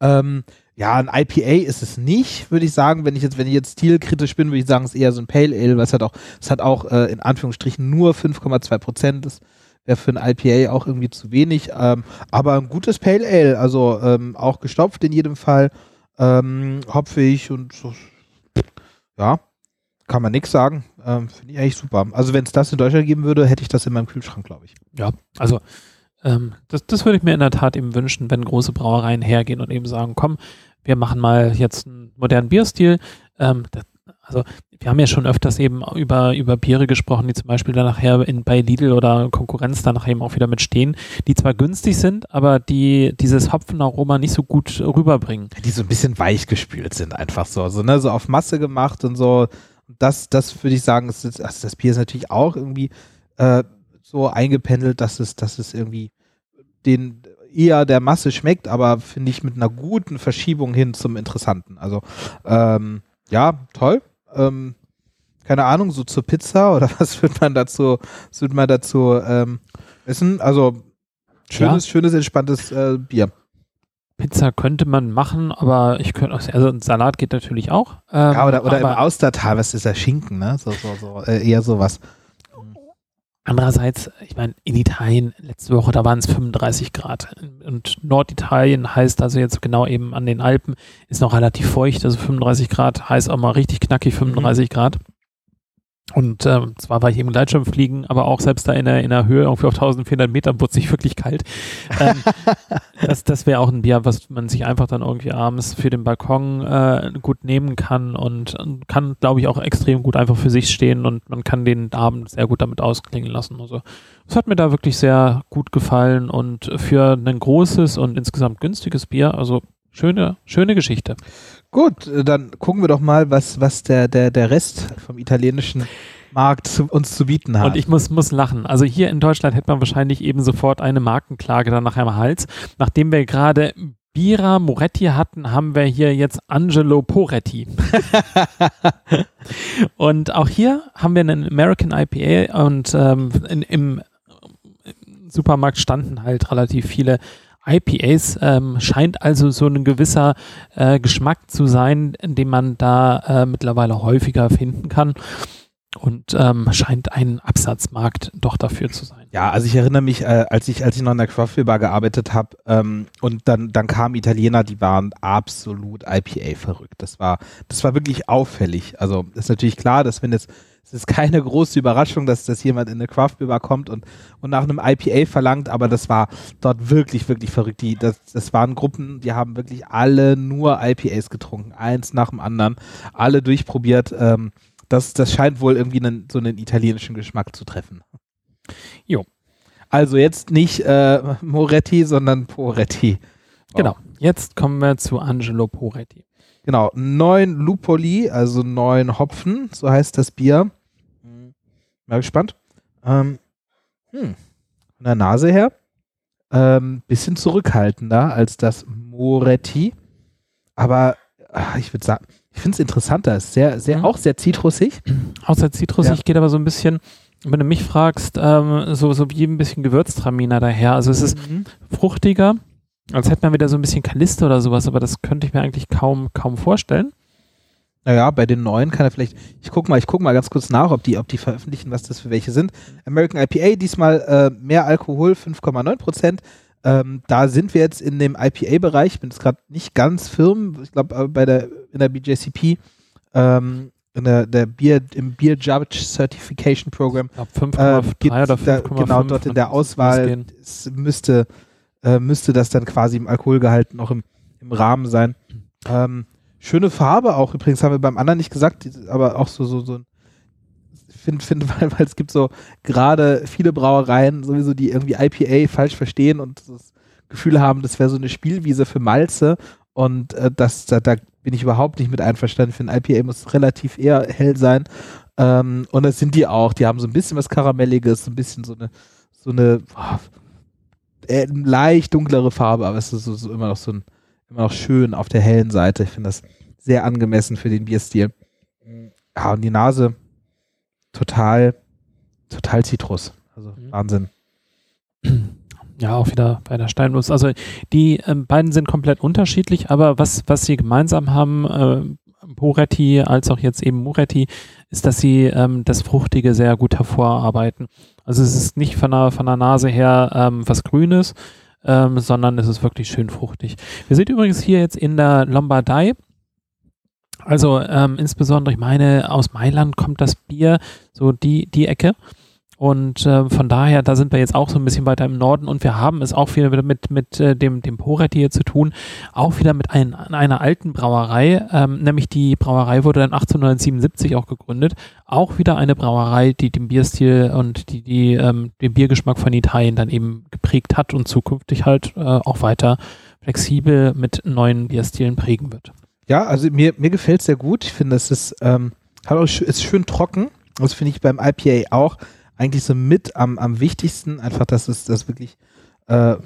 Ähm, ja, ein IPA ist es nicht, würde ich sagen. Wenn ich jetzt, wenn ich jetzt stilkritisch bin, würde ich sagen, es ist eher so ein Pale Ale, was hat auch, es hat auch äh, in Anführungsstrichen nur 5,2 Prozent. Das wäre für ein IPA auch irgendwie zu wenig. Ähm, aber ein gutes Pale Ale, also ähm, auch gestopft in jedem Fall, ähm, hopfig und so, ja, kann man nichts sagen. Ähm, Finde ich eigentlich super. Also wenn es das in Deutschland geben würde, hätte ich das in meinem Kühlschrank, glaube ich. Ja, also ähm, das, das würde ich mir in der Tat eben wünschen, wenn große Brauereien hergehen und eben sagen, komm, wir machen mal jetzt einen modernen Bierstil. Ähm, das, also wir haben ja schon öfters eben über, über Biere gesprochen, die zum Beispiel dann nachher in, bei Lidl oder Konkurrenz dann nachher eben auch wieder mitstehen, die zwar günstig sind, aber die dieses Hopfenaroma nicht so gut rüberbringen. Die so ein bisschen weich gespült sind, einfach so. So, ne? so auf Masse gemacht und so. Das, das würde ich sagen, ist, also das Bier ist natürlich auch irgendwie äh, so eingependelt, dass es, dass es irgendwie den eher der Masse schmeckt, aber finde ich mit einer guten Verschiebung hin zum Interessanten. Also ähm, ja, toll. Ähm, keine Ahnung, so zur Pizza oder was wird man dazu, was wird man dazu ähm, essen? Also schönes, schönes, entspanntes äh, Bier. Pizza könnte man machen, aber ich könnte, also ein Salat geht natürlich auch. Ähm, ja, oder, oder im Austertal, was ist der Schinken, ne? So, so, so, äh, eher sowas. Andererseits, ich meine, in Italien letzte Woche, da waren es 35 Grad. Und Norditalien heißt also jetzt genau eben an den Alpen, ist noch relativ feucht. Also 35 Grad heißt auch mal richtig knackig 35 mhm. Grad. Und äh, zwar war ich eben Gleitschirmfliegen, aber auch selbst da in der, in der Höhe, irgendwie auf 1400 Metern, wurde sich wirklich kalt. Ähm, das das wäre auch ein Bier, was man sich einfach dann irgendwie abends für den Balkon äh, gut nehmen kann und kann, glaube ich, auch extrem gut einfach für sich stehen und man kann den Abend sehr gut damit ausklingen lassen. Also es hat mir da wirklich sehr gut gefallen und für ein großes und insgesamt günstiges Bier, also schöne, schöne Geschichte. Gut, äh, dann gucken wir doch mal, was, was der, der, der Rest vom italienischen Markt zu, uns zu bieten hat. Und ich muss, muss lachen. Also hier in Deutschland hätte man wahrscheinlich eben sofort eine Markenklage dann nachher am Hals. Nachdem wir gerade Bira Moretti hatten, haben wir hier jetzt Angelo Poretti. und auch hier haben wir einen American IPA und ähm, in, im Supermarkt standen halt relativ viele IPAs ähm, scheint also so ein gewisser äh, Geschmack zu sein, den man da äh, mittlerweile häufiger finden kann. Und ähm, scheint ein Absatzmarkt doch dafür zu sein. Ja, also ich erinnere mich, äh, als ich als ich noch in der Craft Bar gearbeitet habe ähm, und dann dann kamen Italiener, die waren absolut IPA verrückt. Das war das war wirklich auffällig. Also ist natürlich klar, dass wenn jetzt es ist keine große Überraschung, dass, dass jemand in eine Craft Beer kommt und, und nach einem IPA verlangt, aber das war dort wirklich, wirklich verrückt. Die, das, das waren Gruppen, die haben wirklich alle nur IPAs getrunken, eins nach dem anderen, alle durchprobiert. Ähm, das, das scheint wohl irgendwie einen, so einen italienischen Geschmack zu treffen. Jo. Also jetzt nicht äh, Moretti, sondern Poretti. Wow. Genau. Jetzt kommen wir zu Angelo Poretti. Genau, neun Lupoli, also neun Hopfen, so heißt das Bier. Mal gespannt. Ähm, hm, von der Nase her ähm, bisschen zurückhaltender als das Moretti. Aber ach, ich würde sagen, ich finde es interessanter. Ist sehr, sehr, mhm. auch sehr zitrusig. Auch sehr zitrusig, ja. geht aber so ein bisschen, wenn du mich fragst, ähm, so, so wie ein bisschen Gewürztraminer daher. Also es ist mhm. fruchtiger, als hätte man wieder so ein bisschen Kaliste oder sowas, aber das könnte ich mir eigentlich kaum, kaum vorstellen. Naja, bei den neuen kann er vielleicht, ich guck mal, ich guck mal ganz kurz nach, ob die, ob die veröffentlichen, was das für welche sind. American IPA, diesmal äh, mehr Alkohol, 5,9 Prozent. Ähm, da sind wir jetzt in dem IPA-Bereich, ich bin jetzt gerade nicht ganz firm, ich glaube äh, bei der, in der BJCP, ähm, in der, der Bier, im Beer Judge Certification Program. Ich 5,3 äh, oder 5,5. Genau, dort in der Auswahl müsste äh, müsste das dann quasi im Alkoholgehalt noch im, im Rahmen sein. Ähm, schöne Farbe auch übrigens, haben wir beim anderen nicht gesagt, aber auch so, so, so ein finde, find, weil, weil es gibt so gerade viele Brauereien sowieso, die irgendwie IPA falsch verstehen und das Gefühl haben, das wäre so eine Spielwiese für Malze und äh, das, da, da, bin ich überhaupt nicht mit einverstanden. Für ein IPA muss relativ eher hell sein ähm, und das sind die auch. Die haben so ein bisschen was Karamelliges, so ein bisschen so eine, so eine, oh, äh, leicht dunklere Farbe, aber es ist so, so immer noch so ein, immer noch schön auf der hellen Seite. Ich finde das sehr angemessen für den Bierstil. Ja, und die Nase total, total Zitrus. Also mhm. Wahnsinn. Ja, auch wieder bei der Steinlos. Also die äh, beiden sind komplett unterschiedlich, aber was, was sie gemeinsam haben, äh, Poretti als auch jetzt eben Muretti, ist, dass sie ähm, das Fruchtige sehr gut hervorarbeiten. Also es ist nicht von der, von der Nase her ähm, was Grünes, ähm, sondern es ist wirklich schön fruchtig. Wir sind übrigens hier jetzt in der Lombardei. Also ähm, insbesondere, ich meine, aus Mailand kommt das Bier, so die, die Ecke. Und äh, von daher, da sind wir jetzt auch so ein bisschen weiter im Norden und wir haben es auch wieder mit, mit äh, dem, dem Poret hier zu tun, auch wieder mit ein, einer alten Brauerei, ähm, nämlich die Brauerei wurde dann 1877 auch gegründet. Auch wieder eine Brauerei, die den Bierstil und die, die ähm, den Biergeschmack von Italien dann eben geprägt hat und zukünftig halt äh, auch weiter flexibel mit neuen Bierstilen prägen wird. Ja, also mir, mir gefällt es sehr gut. Ich finde, es ist, ähm, ist schön trocken. Das finde ich beim IPA auch eigentlich so mit am, am wichtigsten, einfach, dass es das wirklich äh,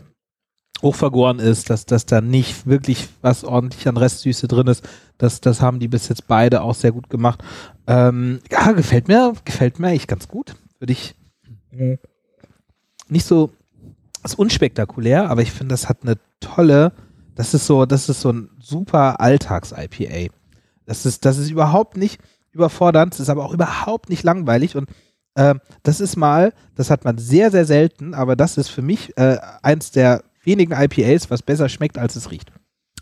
hochvergoren ist, dass, dass da nicht wirklich was ordentlich an Restsüße drin ist. Das, das haben die bis jetzt beide auch sehr gut gemacht. Ähm, ja, gefällt mir, gefällt mir eigentlich ganz gut. Würde ich nicht so, ist unspektakulär, aber ich finde, das hat eine tolle, Das ist so, das ist so ein super Alltags-IPA. Das ist, das ist überhaupt nicht überfordernd, es ist aber auch überhaupt nicht langweilig und äh, das ist mal, das hat man sehr, sehr selten, aber das ist für mich äh, eins der wenigen IPAs, was besser schmeckt, als es riecht.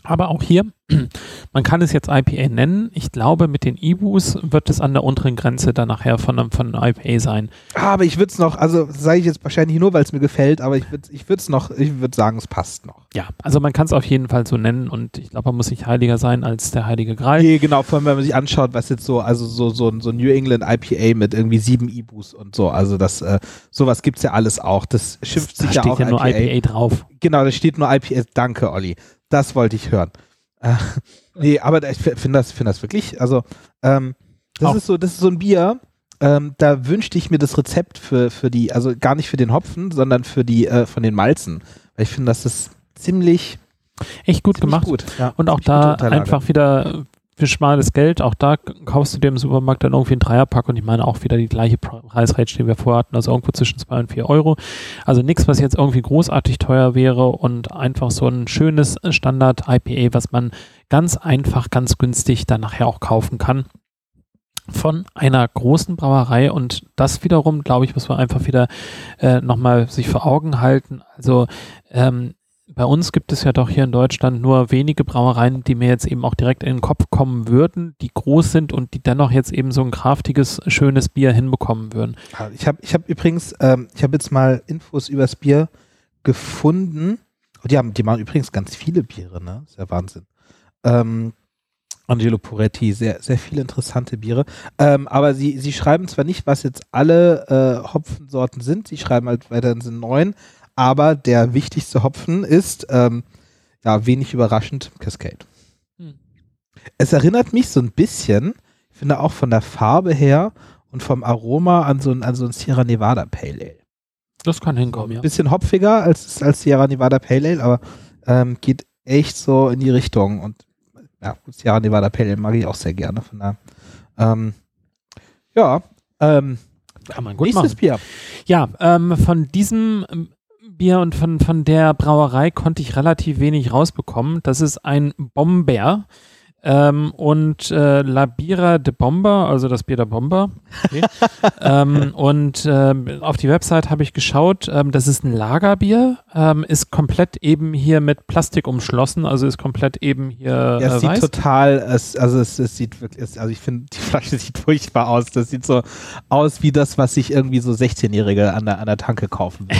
Aber auch hier, man kann es jetzt IPA nennen. Ich glaube, mit den Ibus wird es an der unteren Grenze dann nachher von einem, von einem IPA sein. Ah, aber ich würde es noch, also sage ich jetzt wahrscheinlich nur, weil es mir gefällt, aber ich würde ich es noch, ich würde sagen, es passt noch. Ja, also man kann es auf jeden Fall so nennen und ich glaube, man muss nicht heiliger sein als der heilige Gral. Nee, genau, vor allem, wenn man sich anschaut, was jetzt so, also so, so, so New England IPA mit irgendwie sieben Ibus und so, also das, äh, sowas gibt es ja alles auch. Das schimpft sich da ja steht auch ja nur IPA drauf. Genau, da steht nur IPA. Danke, Olli. Das wollte ich hören. Äh, nee, aber ich finde das, find das wirklich, also ähm, das Auch. ist so, das ist so ein Bier, ähm, da wünschte ich mir das Rezept für, für die, also gar nicht für den Hopfen, sondern für die, äh, von den Malzen. Weil ich finde, das ist ziemlich, Echt gut ziemlich gemacht. gut. Ja, Und auch da einfach wieder für schmales Geld. Auch da kaufst du dir im Supermarkt dann irgendwie einen Dreierpack und ich meine auch wieder die gleiche Preisrange, die wir vorher hatten, also irgendwo zwischen 2 und 4 Euro. Also nichts, was jetzt irgendwie großartig teuer wäre und einfach so ein schönes Standard-IPA, was man ganz einfach, ganz günstig dann nachher auch kaufen kann. Von einer großen Brauerei und das wiederum, glaube ich, muss man einfach wieder äh, nochmal sich vor Augen halten. Also ähm, bei uns gibt es ja doch hier in Deutschland nur wenige Brauereien, die mir jetzt eben auch direkt in den Kopf kommen würden, die groß sind und die dennoch jetzt eben so ein kraftiges, schönes Bier hinbekommen würden. Ja, Ich habe ich hab übrigens, ähm, ich habe jetzt mal Infos übers Bier gefunden. Und die, haben, die machen übrigens ganz viele Biere, ne? Ist ja Wahnsinn. Ähm, Angelo Poretti, sehr, sehr viele interessante Biere. Ähm, aber sie, sie schreiben zwar nicht, was jetzt alle äh, Hopfensorten sind, sie schreiben halt weiterhin sind neun, aber der wichtigste Hopfen ist, ähm, ja, wenig überraschend, Cascade. Hm. Es erinnert mich so ein bisschen, ich finde auch von der Farbe her und vom Aroma an so ein, an so ein Sierra Nevada Pale Ale. Das kann hinkommen, Ein ja. bisschen hopfiger als, als Sierra Nevada Pale Ale, aber ähm, geht echt so in die Richtung. Und ja, gut, Sierra Nevada Pale Ale mag ich auch sehr gerne. Von daher, ähm, ja, ähm, Kann man gut nächstes machen. Bier. Ja, ähm, von diesem Bier und von, von der Brauerei konnte ich relativ wenig rausbekommen. Das ist ein Bomber. Ähm, und äh, La Bira de Bomber, also das Bier der Bomber. Okay. ähm, und ähm, auf die Website habe ich geschaut, ähm, das ist ein Lagerbier, ähm, ist komplett eben hier mit Plastik umschlossen, also ist komplett eben hier Ja, es äh, sieht weiß. total, es, also es, es sieht wirklich, es, also ich finde, die Flasche sieht furchtbar aus. Das sieht so aus wie das, was sich irgendwie so 16-Jährige an der, an der Tanke kaufen.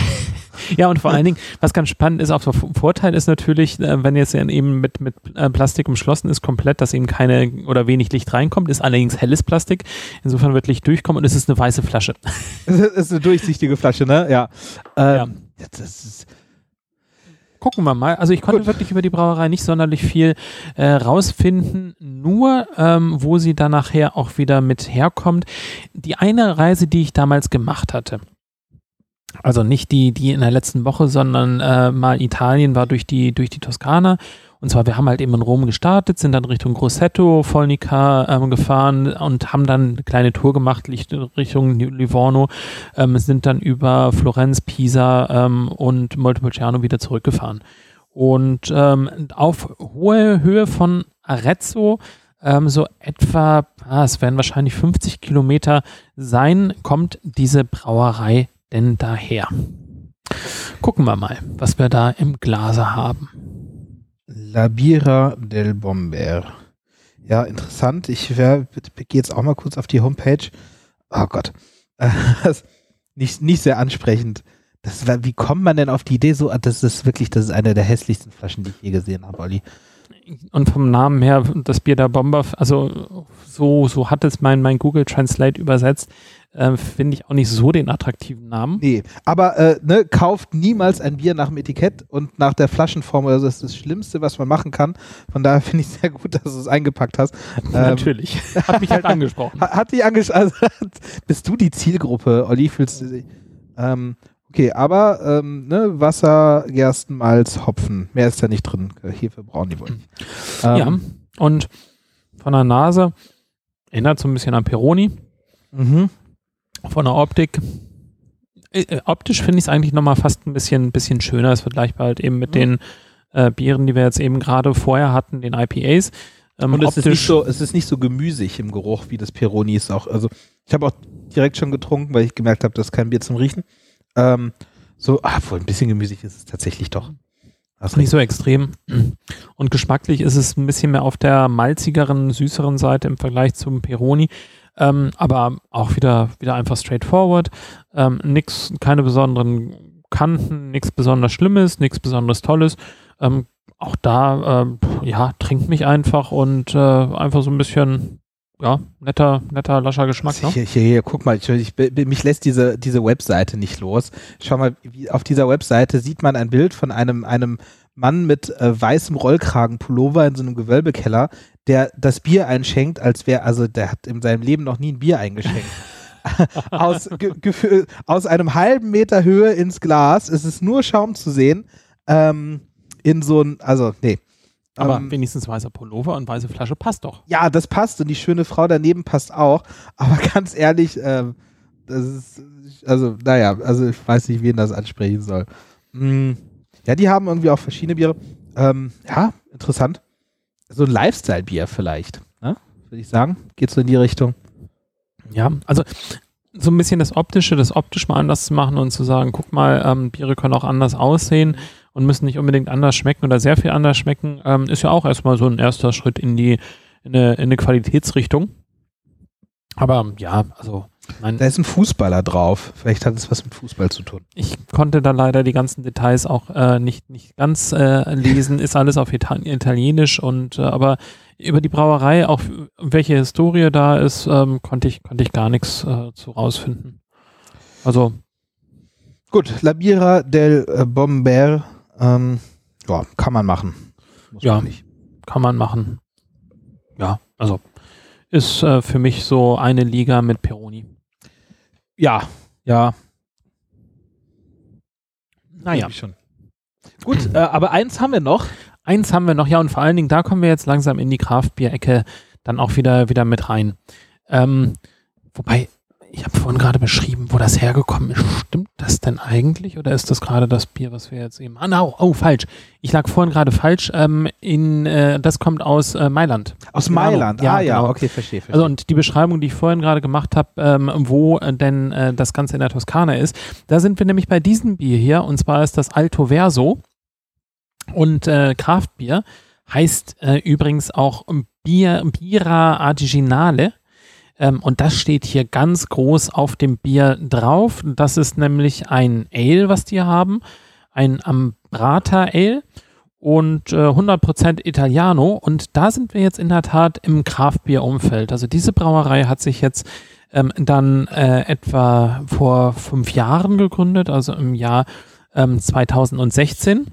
Ja, und vor allen Dingen, was ganz spannend ist, auch der Vorteil ist natürlich, äh, wenn jetzt eben mit, mit äh, Plastik umschlossen ist, komplett, dass eben keine oder wenig Licht reinkommt, ist allerdings helles Plastik. Insofern wird Licht durchkommen und es ist eine weiße Flasche. Es ist eine durchsichtige Flasche, ne? Ja. Ähm, ja. Das ist, Gucken wir mal. Also ich konnte Gut. wirklich über die Brauerei nicht sonderlich viel äh, rausfinden, nur ähm, wo sie dann nachher auch wieder mit herkommt. Die eine Reise, die ich damals gemacht hatte, also nicht die, die in der letzten Woche, sondern äh, mal Italien war durch die, durch die Toskana. Und zwar, wir haben halt eben in Rom gestartet, sind dann Richtung Grosseto, Folnica ähm, gefahren und haben dann eine kleine Tour gemacht Richtung Livorno, ähm, sind dann über Florenz, Pisa ähm, und Montepulciano wieder zurückgefahren. Und ähm, auf hohe Höhe von Arezzo, ähm, so etwa, ah, es werden wahrscheinlich 50 Kilometer sein, kommt diese Brauerei denn daher? Gucken wir mal, was wir da im Glase haben. La Bira del Bomber. Ja, interessant. Ich gehe jetzt auch mal kurz auf die Homepage. Oh Gott. Nicht, nicht sehr ansprechend. Das, war- wie kommt man denn auf die Idee so? ah, Das ist wirklich, das ist eine der hässlichsten Flaschen, die ich je gesehen habe, Olli. Und vom Namen her, das Bier der Bomber, also so, so hat es mein, mein Google Translate übersetzt, äh, finde ich auch nicht so den attraktiven Namen. Nee, aber äh, ne, kauft niemals ein Bier nach dem Etikett und nach der Flaschenform oder so. Das ist das Schlimmste, was man machen kann. Von daher finde ich sehr gut, dass du es eingepackt hast. Ähm, Natürlich. Hat mich halt angesprochen. Ha- Hat die angesch also, bist du die Zielgruppe, Olli? Fühlst du dich? Ähm, okay, aber ähm, ne, Wasser, Gerstenmalz, Hopfen. Mehr ist da nicht drin. Hefe brauchen die wohl. Ähm, ja. Und von der Nase erinnert so ein bisschen an Peroni. Mhm. Von der Optik. Äh, äh, optisch finde ich es eigentlich nochmal fast ein bisschen, bisschen schöner. Es vergleichbar halt eben mit Mhm. den äh, Bieren, die wir jetzt eben gerade vorher hatten, den IPAs. Ähm, und es ist, nicht so, es ist nicht so gemüsig im Geruch wie das Peroni ist auch. Also ich habe auch direkt schon getrunken, weil ich gemerkt habe, das ist kein Bier zum Riechen. Ähm, so, ah, wohl ein bisschen gemüsig ist es tatsächlich doch. Das nicht so extrem. Und geschmacklich ist es ein bisschen mehr auf der malzigeren, süßeren Seite im Vergleich zum Peroni. Ähm, aber auch wieder, wieder einfach straightforward. Ähm, nix, keine besonderen Kanten, nichts besonders Schlimmes, nichts besonders Tolles. Ähm, auch da, äh, ja, trinkt mich einfach und äh, einfach so ein bisschen, ja, netter, netter, lascher Geschmack. Ne? Hier, hier, hier, guck mal, ich, ich, mich lässt diese, diese Webseite nicht los. Schau mal, auf dieser Webseite sieht man ein Bild von einem, einem Mann mit äh, weißem Rollkragenpullover in so einem Gewölbekeller, der das Bier einschenkt, als wäre, also der hat in seinem Leben noch nie ein Bier eingeschenkt. aus, aus einem halben Meter Höhe ins Glas, es ist nur Schaum zu sehen. Ähm, in so ein, also nee. Aber ähm, wenigstens weißer Pullover und weiße Flasche passt doch. Ja, das passt und die schöne Frau daneben passt auch. Aber ganz ehrlich, ähm, das ist, also naja, also ich weiß nicht, wen das ansprechen soll. Hm, ja, die haben irgendwie auch verschiedene Biere. Ähm, ja, interessant. So ein Lifestyle-Bier vielleicht, ne? würde ich sagen. Geht so in die Richtung. Ja, also so ein bisschen das Optische, das optisch mal anders zu machen und zu sagen, guck mal, ähm, Biere können auch anders aussehen und müssen nicht unbedingt anders schmecken oder sehr viel anders schmecken, ähm, ist ja auch erstmal so ein erster Schritt in die in eine, in eine Qualitätsrichtung. Aber ja, also Nein. Da ist ein Fußballer drauf. Vielleicht hat es was mit Fußball zu tun. Ich konnte da leider die ganzen Details auch äh, nicht, nicht ganz äh, lesen. Ist alles auf Ital Italienisch und äh, aber über die Brauerei, auch welche Historie da ist, ähm, konnte ich, konnte ich gar nichts äh, zu rausfinden. Also. Gut, La Bira del äh, Bomber, ähm, ja, kann man machen. Muss ja, man kann man machen. Ja, also ist äh, für mich so eine Liga mit Peroni. Ja, ja. Naja. Schon. Gut, äh, aber eins haben wir noch. Eins haben wir noch, ja, und vor allen Dingen, da kommen wir jetzt langsam in die Kraftbier-Ecke dann auch wieder, wieder mit rein. Ähm, wobei, ich habe vorhin gerade beschrieben, wo das hergekommen ist. Stimmt das denn eigentlich oder ist das gerade das Bier, was wir jetzt eben. Ah, no, oh, falsch. Ich lag vorhin gerade falsch. Ähm, in, äh, das kommt aus äh, Mailand. Aus Mailand, ja, ah, ja, genau. okay, verstehe, verstehe. Also und die Beschreibung, die ich vorhin gerade gemacht habe, ähm, wo äh, denn äh, das Ganze in der Toskana ist, da sind wir nämlich bei diesem Bier hier und zwar ist das Alto Verso und äh, Kraftbier heißt äh, übrigens auch Bier, Bira Artiginale. Ähm, und das steht hier ganz groß auf dem Bier drauf. Das ist nämlich ein Ale, was die haben. Ein Ambrata Ale und äh, 100% Italiano. Und da sind wir jetzt in der Tat im Kraftbier-Umfeld. Also diese Brauerei hat sich jetzt ähm, dann äh, etwa vor fünf Jahren gegründet, also im Jahr ähm, 2016.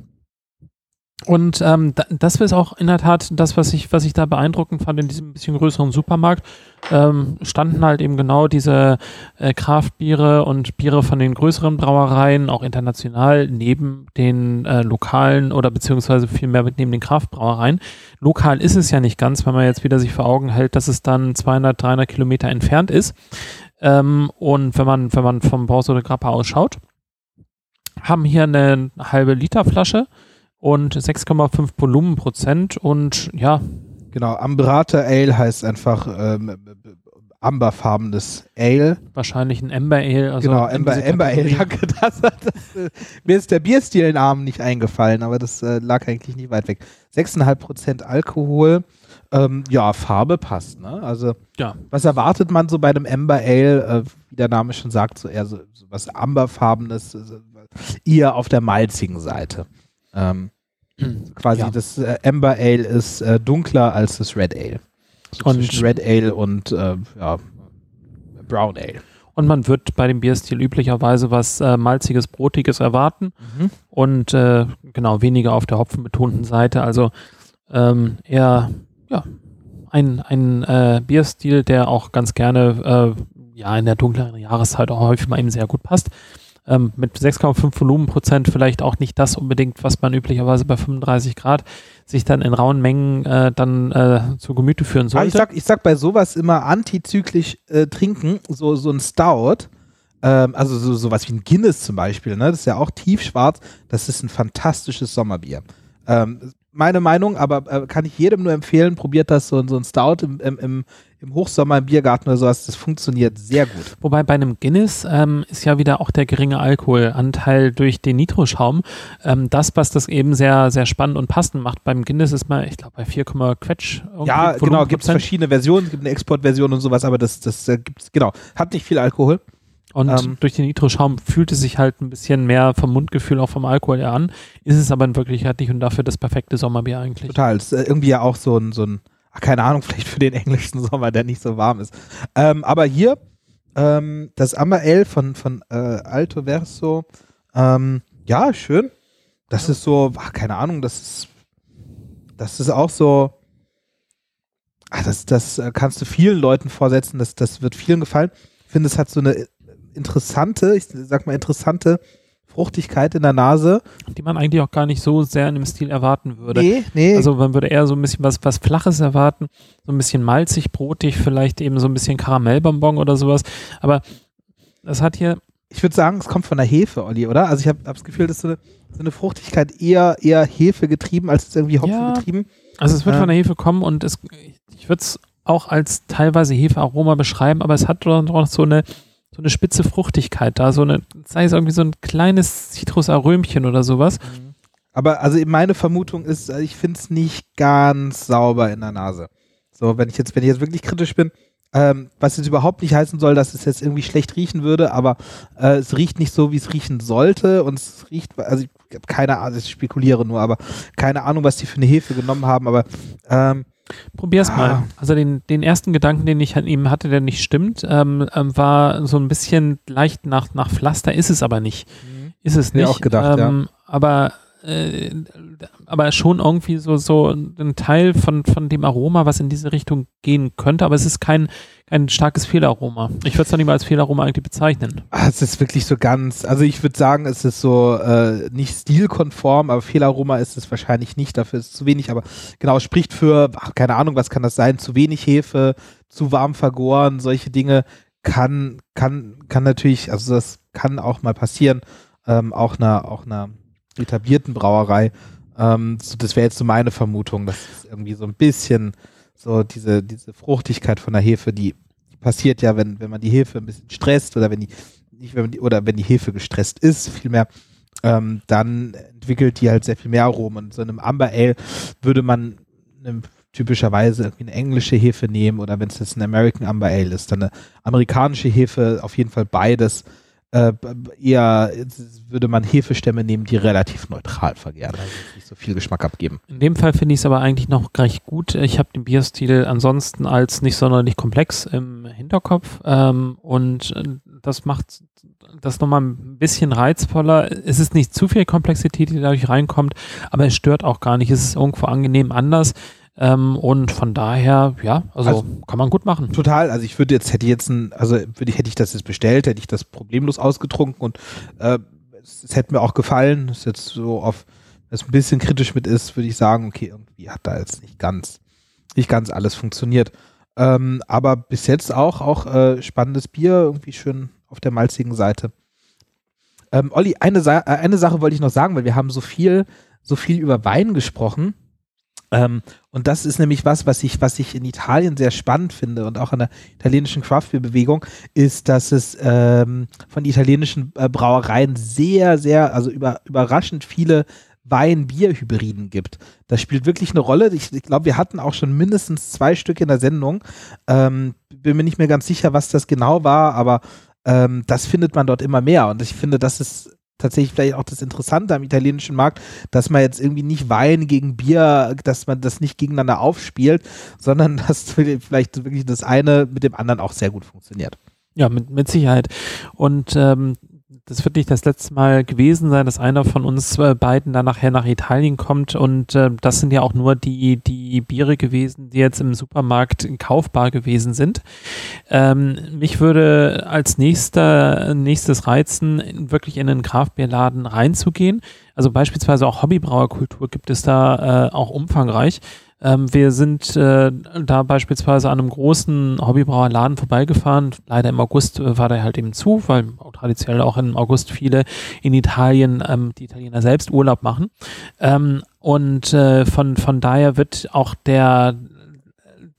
Und ähm, das ist auch in der Tat das, was ich, was ich da beeindruckend fand in diesem bisschen größeren Supermarkt. Ähm, standen halt eben genau diese äh, Kraftbiere und Biere von den größeren Brauereien, auch international, neben den äh, lokalen oder beziehungsweise vielmehr neben den Kraftbrauereien. Lokal ist es ja nicht ganz, wenn man jetzt wieder sich vor Augen hält, dass es dann 200, 300 Kilometer entfernt ist. Ähm, und wenn man, wenn man vom Borso de Grappa ausschaut, haben hier eine halbe Liter Flasche und 6,5 Volumenprozent und ja. Genau, Ambrata Ale heißt einfach ähm, amberfarbenes Ale. Wahrscheinlich ein Amber Ale. Also genau, Amber, Amber Ale, danke. Das, das, äh, mir ist der Bierstilnamen nicht eingefallen, aber das äh, lag eigentlich nicht weit weg. 6,5% Alkohol. Ähm, ja, Farbe passt, ne? Also, ja. was erwartet man so bei einem Amber Ale? Äh, wie der Name schon sagt, so eher so, so was Amberfarbenes, äh, eher auf der malzigen Seite. Ähm, Quasi ja. das äh, Amber Ale ist äh, dunkler als das Red Ale. So und zwischen Red Ale und äh, ja, Brown Ale. Und man wird bei dem Bierstil üblicherweise was äh, malziges, brotiges erwarten mhm. und äh, genau weniger auf der hopfenbetonten Seite. Also ähm, eher ja, ein, ein äh, Bierstil, der auch ganz gerne ja in der dunkleren Jahreszeit auch häufig mal eben sehr gut passt ähm, mit 6,5 Volumenprozent vielleicht auch nicht das unbedingt, was man üblicherweise bei 35 Grad sich dann in rauen Mengen äh, dann äh, zu Gemüte führen sollte. ich, sag, ich sag bei sowas immer antizyklisch äh, trinken, so, so ein Stout, ähm, also so, sowas wie ein Guinness zum Beispiel, ne? das ist ja auch tiefschwarz, das ist ein fantastisches Sommerbier. Ähm, meine Meinung, aber äh, kann ich jedem nur empfehlen, probiert das so, so ein Stout im, im, im, Hochsommer im Biergarten oder sowas, das funktioniert sehr gut. Wobei bei einem Guinness ähm, ist ja wieder auch der geringe Alkoholanteil durch den Nitroschaum ähm, das, was das eben sehr, sehr spannend und passend macht. Beim Guinness ist man, ich glaube, bei 4, Quetsch. Ja, genau, gibt es verschiedene Versionen, es gibt eine Exportversion und sowas, aber das, das äh, gibt's, genau, hat nicht viel Alkohol. Und ähm, durch den Nitroschaum fühlt es sich halt ein bisschen mehr vom Mundgefühl, auch vom Alkohol her an. Ist es aber in Wirklichkeit nicht und dafür das perfekte Sommerbier eigentlich. Total. Ist irgendwie ja auch so ein, so ein ach, keine Ahnung, vielleicht für den englischen Sommer, der nicht so warm ist. Ähm, aber hier, ähm, das Amber Ale von, von äh, Alto Verso, ähm, ja, schön. Das ja. ist so, ach, keine Ahnung, das ist, das ist auch so, ach, das, das äh, kannst du vielen Leuten vorsetzen, das, das wird vielen gefallen. Ich finde, es hat so eine interessante, ich sag mal interessante Fruchtigkeit in der Nase. Die man eigentlich auch gar nicht so sehr in dem Stil erwarten würde. Nee, nee. Also man würde eher so ein bisschen was, was Flaches erwarten, so ein bisschen malzig, brotig, vielleicht eben so ein bisschen Karamellbonbon oder sowas. Aber das hat hier. Ich würde sagen, es kommt von der Hefe, Olli, oder? Also ich habe hab das Gefühl, dass so eine, so eine Fruchtigkeit eher, eher Hefe getrieben als irgendwie Hopfen ja, getrieben. Also es wird äh, von der Hefe kommen und es, ich würde es auch als teilweise Hefearoma beschreiben, aber es hat doch noch so eine, so eine spitze Fruchtigkeit da, so eine, sei es irgendwie so ein kleines Zitrusarömchen oder sowas. Mhm. Aber also meine Vermutung ist, äh, ich finde es nicht ganz sauber in der Nase. So, wenn ich jetzt, wenn ich jetzt wirklich kritisch bin, ähm, was jetzt überhaupt nicht heißen soll, dass es jetzt irgendwie schlecht riechen würde, aber äh, es riecht nicht so, wie es riechen sollte und es riecht, also ich habe keine Ahnung, ich spekuliere nur, aber keine Ahnung, was die für eine Hefe genommen haben, aber ähm, Probier's ah. mal. Also den, den ersten Gedanken, den ich an ihm hatte, der nicht stimmt, ähm, ähm, war so ein bisschen leicht nach, nach Pflaster, ist es aber nicht. Mhm. Ist es nicht. auch gedacht, ähm, ja. Aber äh, aber schon irgendwie so, so ein Teil von, von dem Aroma, was in diese Richtung gehen könnte, aber es ist kein, kein starkes Fehlaroma. Ich würde es doch nicht mal als Fehlaroma eigentlich bezeichnen. Ah, es ist wirklich so ganz, also ich würde sagen, es ist so äh, nicht stilkonform, aber Fehlaroma ist es wahrscheinlich nicht, dafür ist es zu wenig, aber genau, spricht für, ach, keine Ahnung, was kann das sein, zu wenig Hefe, zu warm vergoren, solche Dinge kann, kann, kann natürlich, also das kann auch mal passieren, ähm, auch einer, auch einer etablierten Brauerei. Ähm, so, das wäre jetzt so meine Vermutung, dass es irgendwie so ein bisschen so diese, diese Fruchtigkeit von der Hefe, die, die passiert ja, wenn, wenn man die Hefe ein bisschen stresst oder wenn die, nicht wenn die, oder wenn die Hefe gestresst ist, vielmehr, ähm, dann entwickelt die halt sehr viel mehr Aromen. Und so einem Amber Ale würde man eine, typischerweise irgendwie eine englische Hefe nehmen oder wenn es jetzt ein American Amber Ale ist, dann eine amerikanische Hefe, auf jeden Fall beides äh, eher würde man Hefestämme nehmen, die relativ neutral vergären, also nicht so viel Geschmack abgeben. In dem Fall finde ich es aber eigentlich noch recht gut. Ich habe den Bierstil ansonsten als nicht sonderlich komplex im Hinterkopf ähm, und äh, das macht das nochmal ein bisschen reizvoller. Es ist nicht zu viel Komplexität, die dadurch reinkommt, aber es stört auch gar nicht. Es ist irgendwo angenehm anders. Ähm, und von daher, ja, also, also, kann man gut machen. Total. Also ich würde jetzt, hätte jetzt ein, also würde ich, hätte ich das jetzt bestellt, hätte ich das problemlos ausgetrunken und äh, es, es hätte mir auch gefallen. Das ist jetzt so auf, es ein bisschen kritisch mit ist, würde ich sagen, okay, irgendwie hat da jetzt nicht ganz, nicht ganz alles funktioniert. Ähm, aber bis jetzt auch, auch äh, spannendes Bier, irgendwie schön auf der malzigen Seite. Ähm, Olli, eine, Sa äh, eine Sache wollte ich noch sagen, weil wir haben so viel, so viel über Wein gesprochen. Ähm, und das ist nämlich was, was ich, was ich in Italien sehr spannend finde und auch an der italienischen Craftbeer-Bewegung, ist, dass es ähm, von italienischen äh, Brauereien sehr, sehr, also über, überraschend viele Wein-Bier-Hybriden gibt. Das spielt wirklich eine Rolle. Ich, ich glaube, wir hatten auch schon mindestens zwei Stück in der Sendung. Ähm, bin mir nicht mehr ganz sicher, was das genau war, aber ähm, das findet man dort immer mehr. Und ich finde, das ist tatsächlich vielleicht auch das Interessante am italienischen Markt, dass man jetzt irgendwie nicht Wein gegen Bier, dass man das nicht gegeneinander aufspielt, sondern dass vielleicht wirklich das eine mit dem anderen auch sehr gut funktioniert. Ja, mit, mit Sicherheit. Und ähm, das wird nicht das letzte Mal gewesen sein, dass einer von uns äh, beiden dann nachher nach Italien kommt und äh, das sind ja auch nur die, die Biere gewesen, die jetzt im Supermarkt kaufbar gewesen sind. Ähm, mich würde als nächster, nächstes reizen, wirklich in einen Kraftbierladen reinzugehen. Also beispielsweise auch Hobbybrauerkultur gibt es da äh, auch umfangreich. Ähm, wir sind äh, da beispielsweise an einem großen Hobbybrauerladen vorbeigefahren. Leider im August äh, war der halt eben zu, weil traditionell auch im August viele in Italien ähm, die Italiener selbst Urlaub machen. Ähm, und äh, von, von daher wird auch der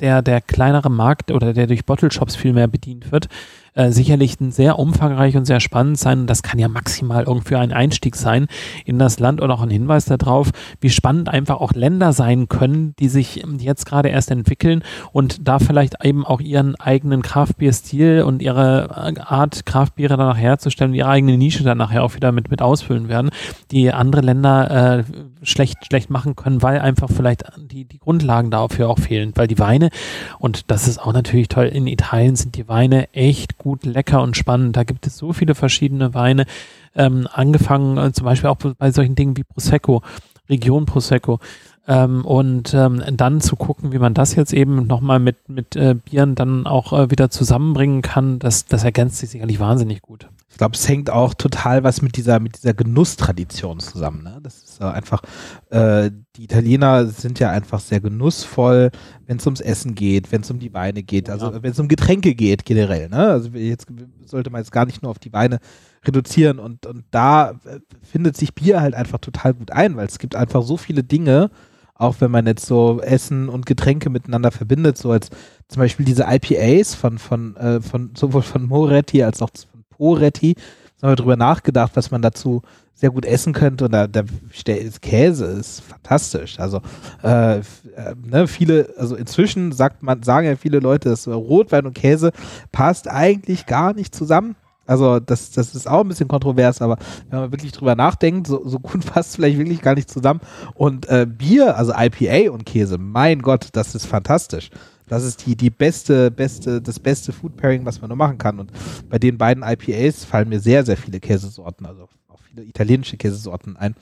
der, der kleinere Markt oder der durch Bottle Shops viel mehr bedient wird, äh, sicherlich sehr umfangreich und sehr spannend sein. das kann ja maximal irgendwie ein Einstieg sein in das Land und auch ein Hinweis darauf, wie spannend einfach auch Länder sein können, die sich jetzt gerade erst entwickeln und da vielleicht eben auch ihren eigenen Kraftbierstil und ihre äh, Art, Kraftbiere danach herzustellen, ihre eigene Nische dann nachher auch wieder mit, mit ausfüllen werden, die andere Länder äh, schlecht, schlecht machen können, weil einfach vielleicht die, die Grundlagen dafür auch fehlen, weil die Weine, und das ist auch natürlich toll, in Italien sind die Weine echt gut gut, lecker und spannend. Da gibt es so viele verschiedene Weine, ähm, angefangen äh, zum Beispiel auch bei solchen Dingen wie Prosecco, Region Prosecco. Ähm, und ähm, dann zu gucken, wie man das jetzt eben nochmal mit, mit äh, Bieren dann auch äh, wieder zusammenbringen kann, das, das ergänzt sich sicherlich wahnsinnig gut. Ich glaube, es hängt auch total was mit dieser, mit dieser Genusstradition zusammen. Ne? Das ist äh, einfach, äh, die Italiener sind ja einfach sehr genussvoll, wenn es ums Essen geht, wenn es um die Weine geht, also ja. wenn es um Getränke geht generell. Ne? Also jetzt sollte man jetzt gar nicht nur auf die Weine reduzieren und, und da äh, findet sich Bier halt einfach total gut ein, weil es gibt einfach so viele Dinge, auch wenn man jetzt so Essen und Getränke miteinander verbindet, so als zum Beispiel diese IPAs von, von, äh, von sowohl von Moretti als auch von Poretti, haben wir drüber nachgedacht, was man dazu sehr gut essen könnte und da, der Käse ist fantastisch. Also äh, äh, ne, viele, also inzwischen sagt man, sagen ja viele Leute, dass Rotwein und Käse passt eigentlich gar nicht zusammen. Also das, das ist auch ein bisschen kontrovers, aber wenn man wirklich drüber nachdenkt, so, so gut passt es vielleicht wirklich gar nicht zusammen. Und äh, Bier, also IPA und Käse, mein Gott, das ist fantastisch. Das ist die, die beste, beste, das beste Food Pairing, was man nur machen kann. Und bei den beiden IPAs fallen mir sehr, sehr viele Käsesorten, also viele italienische Käsesorten ein,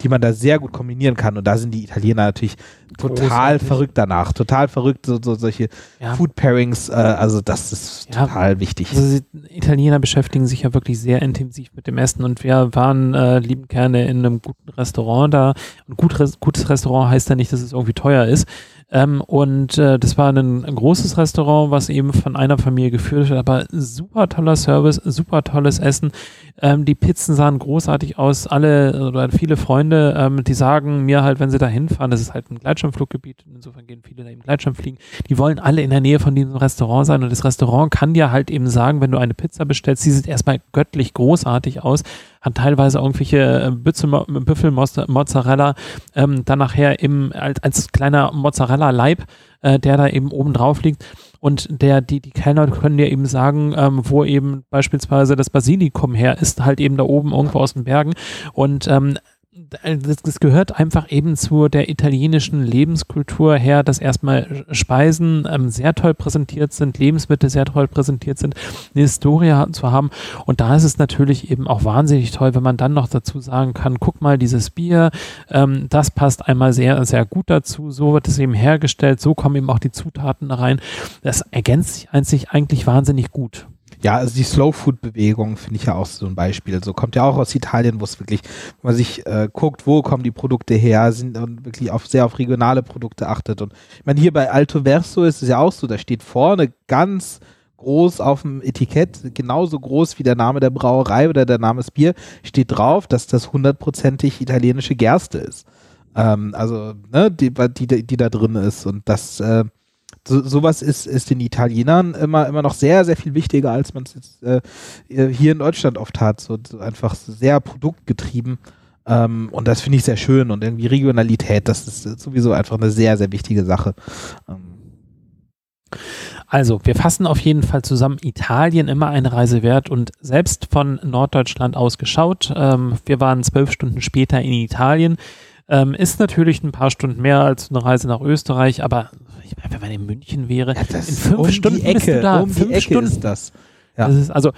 die man da sehr gut kombinieren kann. Und da sind die Italiener natürlich total Großartig. verrückt danach. Total verrückt, so, so solche ja. Food Pairings. Äh, also das ist ja. total wichtig. Also Italiener beschäftigen sich ja wirklich sehr intensiv mit dem Essen. Und wir waren äh, lieben gerne in einem guten Restaurant da. Und gut, gutes Restaurant heißt ja nicht, dass es irgendwie teuer ist. Ähm, und äh, das war ein, großes Restaurant, was eben von einer Familie geführt wird, aber super toller Service, super tolles Essen. Ähm, die Pizzen sahen großartig aus. Alle oder viele Freunde, ähm, die sagen mir halt, wenn sie da hinfahren, das ist halt ein Gleitschirmfluggebiet, insofern gehen viele da eben Gleitschirm fliegen, die wollen alle in der Nähe von diesem Restaurant sein und das Restaurant kann dir halt eben sagen, wenn du eine Pizza bestellst, die sieht erstmal göttlich großartig aus, hat teilweise irgendwelche äh, Büffelmozzarella, ähm, dann nachher im, als, als kleiner Mozzarella-Leib, äh, der da eben oben drauf liegt und der, die, die Kellner können dir eben sagen, ähm, wo eben beispielsweise das Basilikum her ist, halt eben da oben irgendwo aus den Bergen. Und ähm, das, gehört einfach eben zu der italienischen Lebenskultur her, dass erstmal Speisen ähm, sehr toll präsentiert sind, Lebensmittel sehr toll präsentiert sind, eine Historie zu haben. Und da ist es natürlich eben auch wahnsinnig toll, wenn man dann noch dazu sagen kann, guck mal, dieses Bier, ähm, das passt einmal sehr, sehr gut dazu, so wird es eben hergestellt, so kommen eben auch die Zutaten rein. Das ergänzt sich eigentlich wahnsinnig gut. Ja, also die Slow Food Bewegung finde ich ja auch so ein Beispiel. So kommt ja auch aus Italien, wo es wirklich, wo man sich äh, guckt, wo kommen die Produkte her, sind und wirklich auf sehr auf regionale Produkte achtet. Und ich meine, hier bei Alto Verso ist es ja auch so, da steht vorne ganz groß auf dem Etikett, genauso groß wie der Name der Brauerei oder der Name des Bier, steht drauf, dass das hundertprozentig italienische Gerste ist. Ähm, also, ne, die, die, die da drin ist. Und das, äh, so, sowas ist, ist den Italienern immer, immer noch sehr, sehr viel wichtiger, als man es jetzt äh, hier in Deutschland oft hat. So, so einfach sehr produktgetrieben. Ähm, und das finde ich sehr schön. Und irgendwie Regionalität, das ist sowieso einfach eine sehr, sehr wichtige Sache. Ähm. Also, wir fassen auf jeden Fall zusammen, Italien immer eine Reise wert und selbst von Norddeutschland aus geschaut. Ähm, wir waren zwölf Stunden später in Italien. Ähm, ist natürlich ein paar Stunden mehr als eine Reise nach Österreich, aber ich meine, wenn man in München wäre, ja, in fünf um Stunden Ecke, bist du da. Um fünf Stunden ist das. Ja. das ist also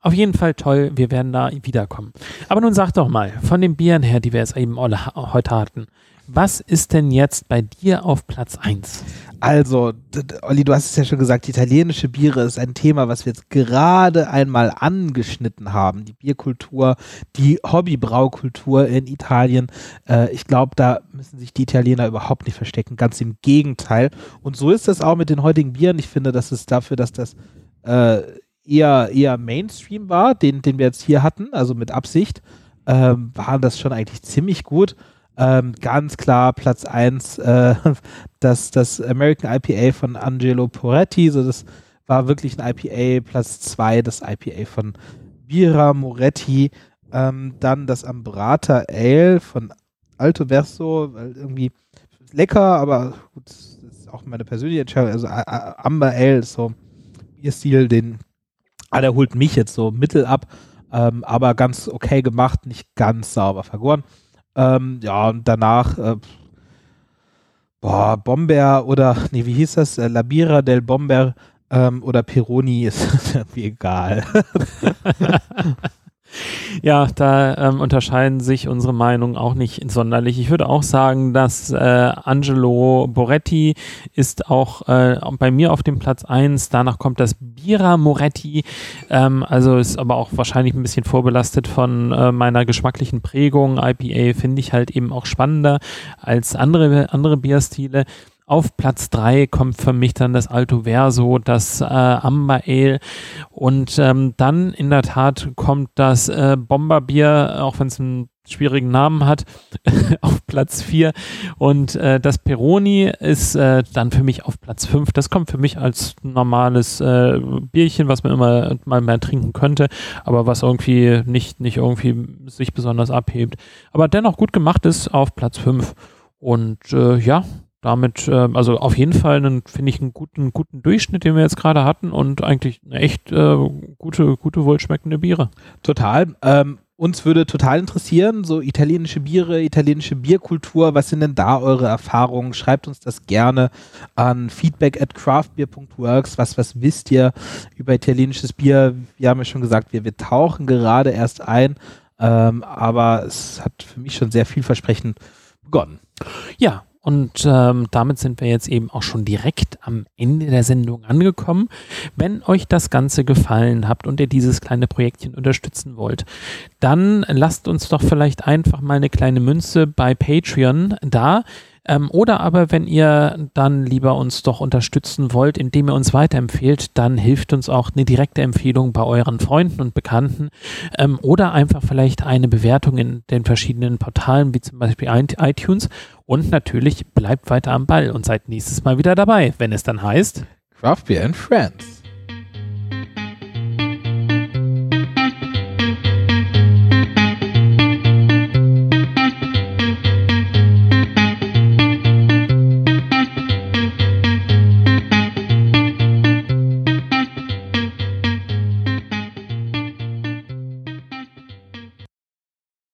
Auf jeden Fall toll, wir werden da wiederkommen. Aber nun sag doch mal, von den Bieren her, die wir jetzt eben alle heute hatten, was ist denn jetzt bei dir auf Platz 1? Also, Olli, du hast es ja schon gesagt, italienische Biere ist ein Thema, was wir jetzt gerade einmal angeschnitten haben. Die Bierkultur, die Hobbybraukultur in Italien. Äh, ich glaube, da müssen sich die Italiener überhaupt nicht verstecken. Ganz im Gegenteil. Und so ist das auch mit den heutigen Bieren. Ich finde, das ist dafür, dass das äh, eher, eher Mainstream war, den, den wir jetzt hier hatten, also mit Absicht, ähm, waren das schon eigentlich ziemlich gut. Ähm, ganz klar Platz 1, äh, das, das American IPA von Angelo Poretti, so das war wirklich ein IPA. Platz 2 das IPA von Bira Moretti. Ähm, dann das Ambrata Ale von Alto Verso, weil irgendwie lecker, aber gut, das ist auch meine persönliche Entscheidung. Also Amber Ale ist so ihr Stil, den Ah, der holt mich jetzt so mittel ab, ähm, aber ganz okay gemacht, nicht ganz sauber vergoren. Ähm, ja, und danach, äh, boah, Bomber oder, nee, wie hieß das? Äh, Labira del Bomber ähm, oder Peroni ist irgendwie egal. Ja, da ähm, unterscheiden sich unsere Meinungen auch nicht sonderlich. Ich würde auch sagen, dass äh, Angelo Boretti ist auch äh, bei mir auf dem Platz 1. Danach kommt das Bira Moretti. Ähm, also ist aber auch wahrscheinlich ein bisschen vorbelastet von äh, meiner geschmacklichen Prägung. IPA finde ich halt eben auch spannender als andere, andere Bierstile. Auf Platz 3 kommt für mich dann das Alto Verso, das äh, Amber Ale und ähm, dann in der Tat kommt das äh, Bomberbier, auch wenn es einen schwierigen Namen hat, auf Platz 4 und äh, das Peroni ist äh, dann für mich auf Platz 5. Das kommt für mich als normales äh, Bierchen, was man immer mal mehr trinken könnte, aber was irgendwie nicht, nicht irgendwie sich besonders abhebt. Aber dennoch gut gemacht ist auf Platz 5. Und äh, ja, damit, äh, also auf jeden Fall, finde ich, einen guten, guten Durchschnitt, den wir jetzt gerade hatten und eigentlich eine echt äh, gute, gute, wohlschmeckende Biere. Total. Ähm, uns würde total interessieren, so italienische Biere, italienische Bierkultur, was sind denn da eure Erfahrungen? Schreibt uns das gerne an feedback at craftbeer.works. Was, was wisst ihr über italienisches Bier? Wir haben ja schon gesagt, wir, wir tauchen gerade erst ein, ähm, aber es hat für mich schon sehr vielversprechend begonnen. Ja, und ähm, damit sind wir jetzt eben auch schon direkt am Ende der Sendung angekommen. Wenn euch das Ganze gefallen habt und ihr dieses kleine Projektchen unterstützen wollt, dann lasst uns doch vielleicht einfach mal eine kleine Münze bei Patreon da. Ähm, oder aber, wenn ihr dann lieber uns doch unterstützen wollt, indem ihr uns weiterempfehlt, dann hilft uns auch eine direkte Empfehlung bei euren Freunden und Bekannten ähm, oder einfach vielleicht eine Bewertung in den verschiedenen Portalen, wie zum Beispiel iTunes. Und natürlich bleibt weiter am Ball und seid nächstes Mal wieder dabei, wenn es dann heißt Craft Beer and Friends.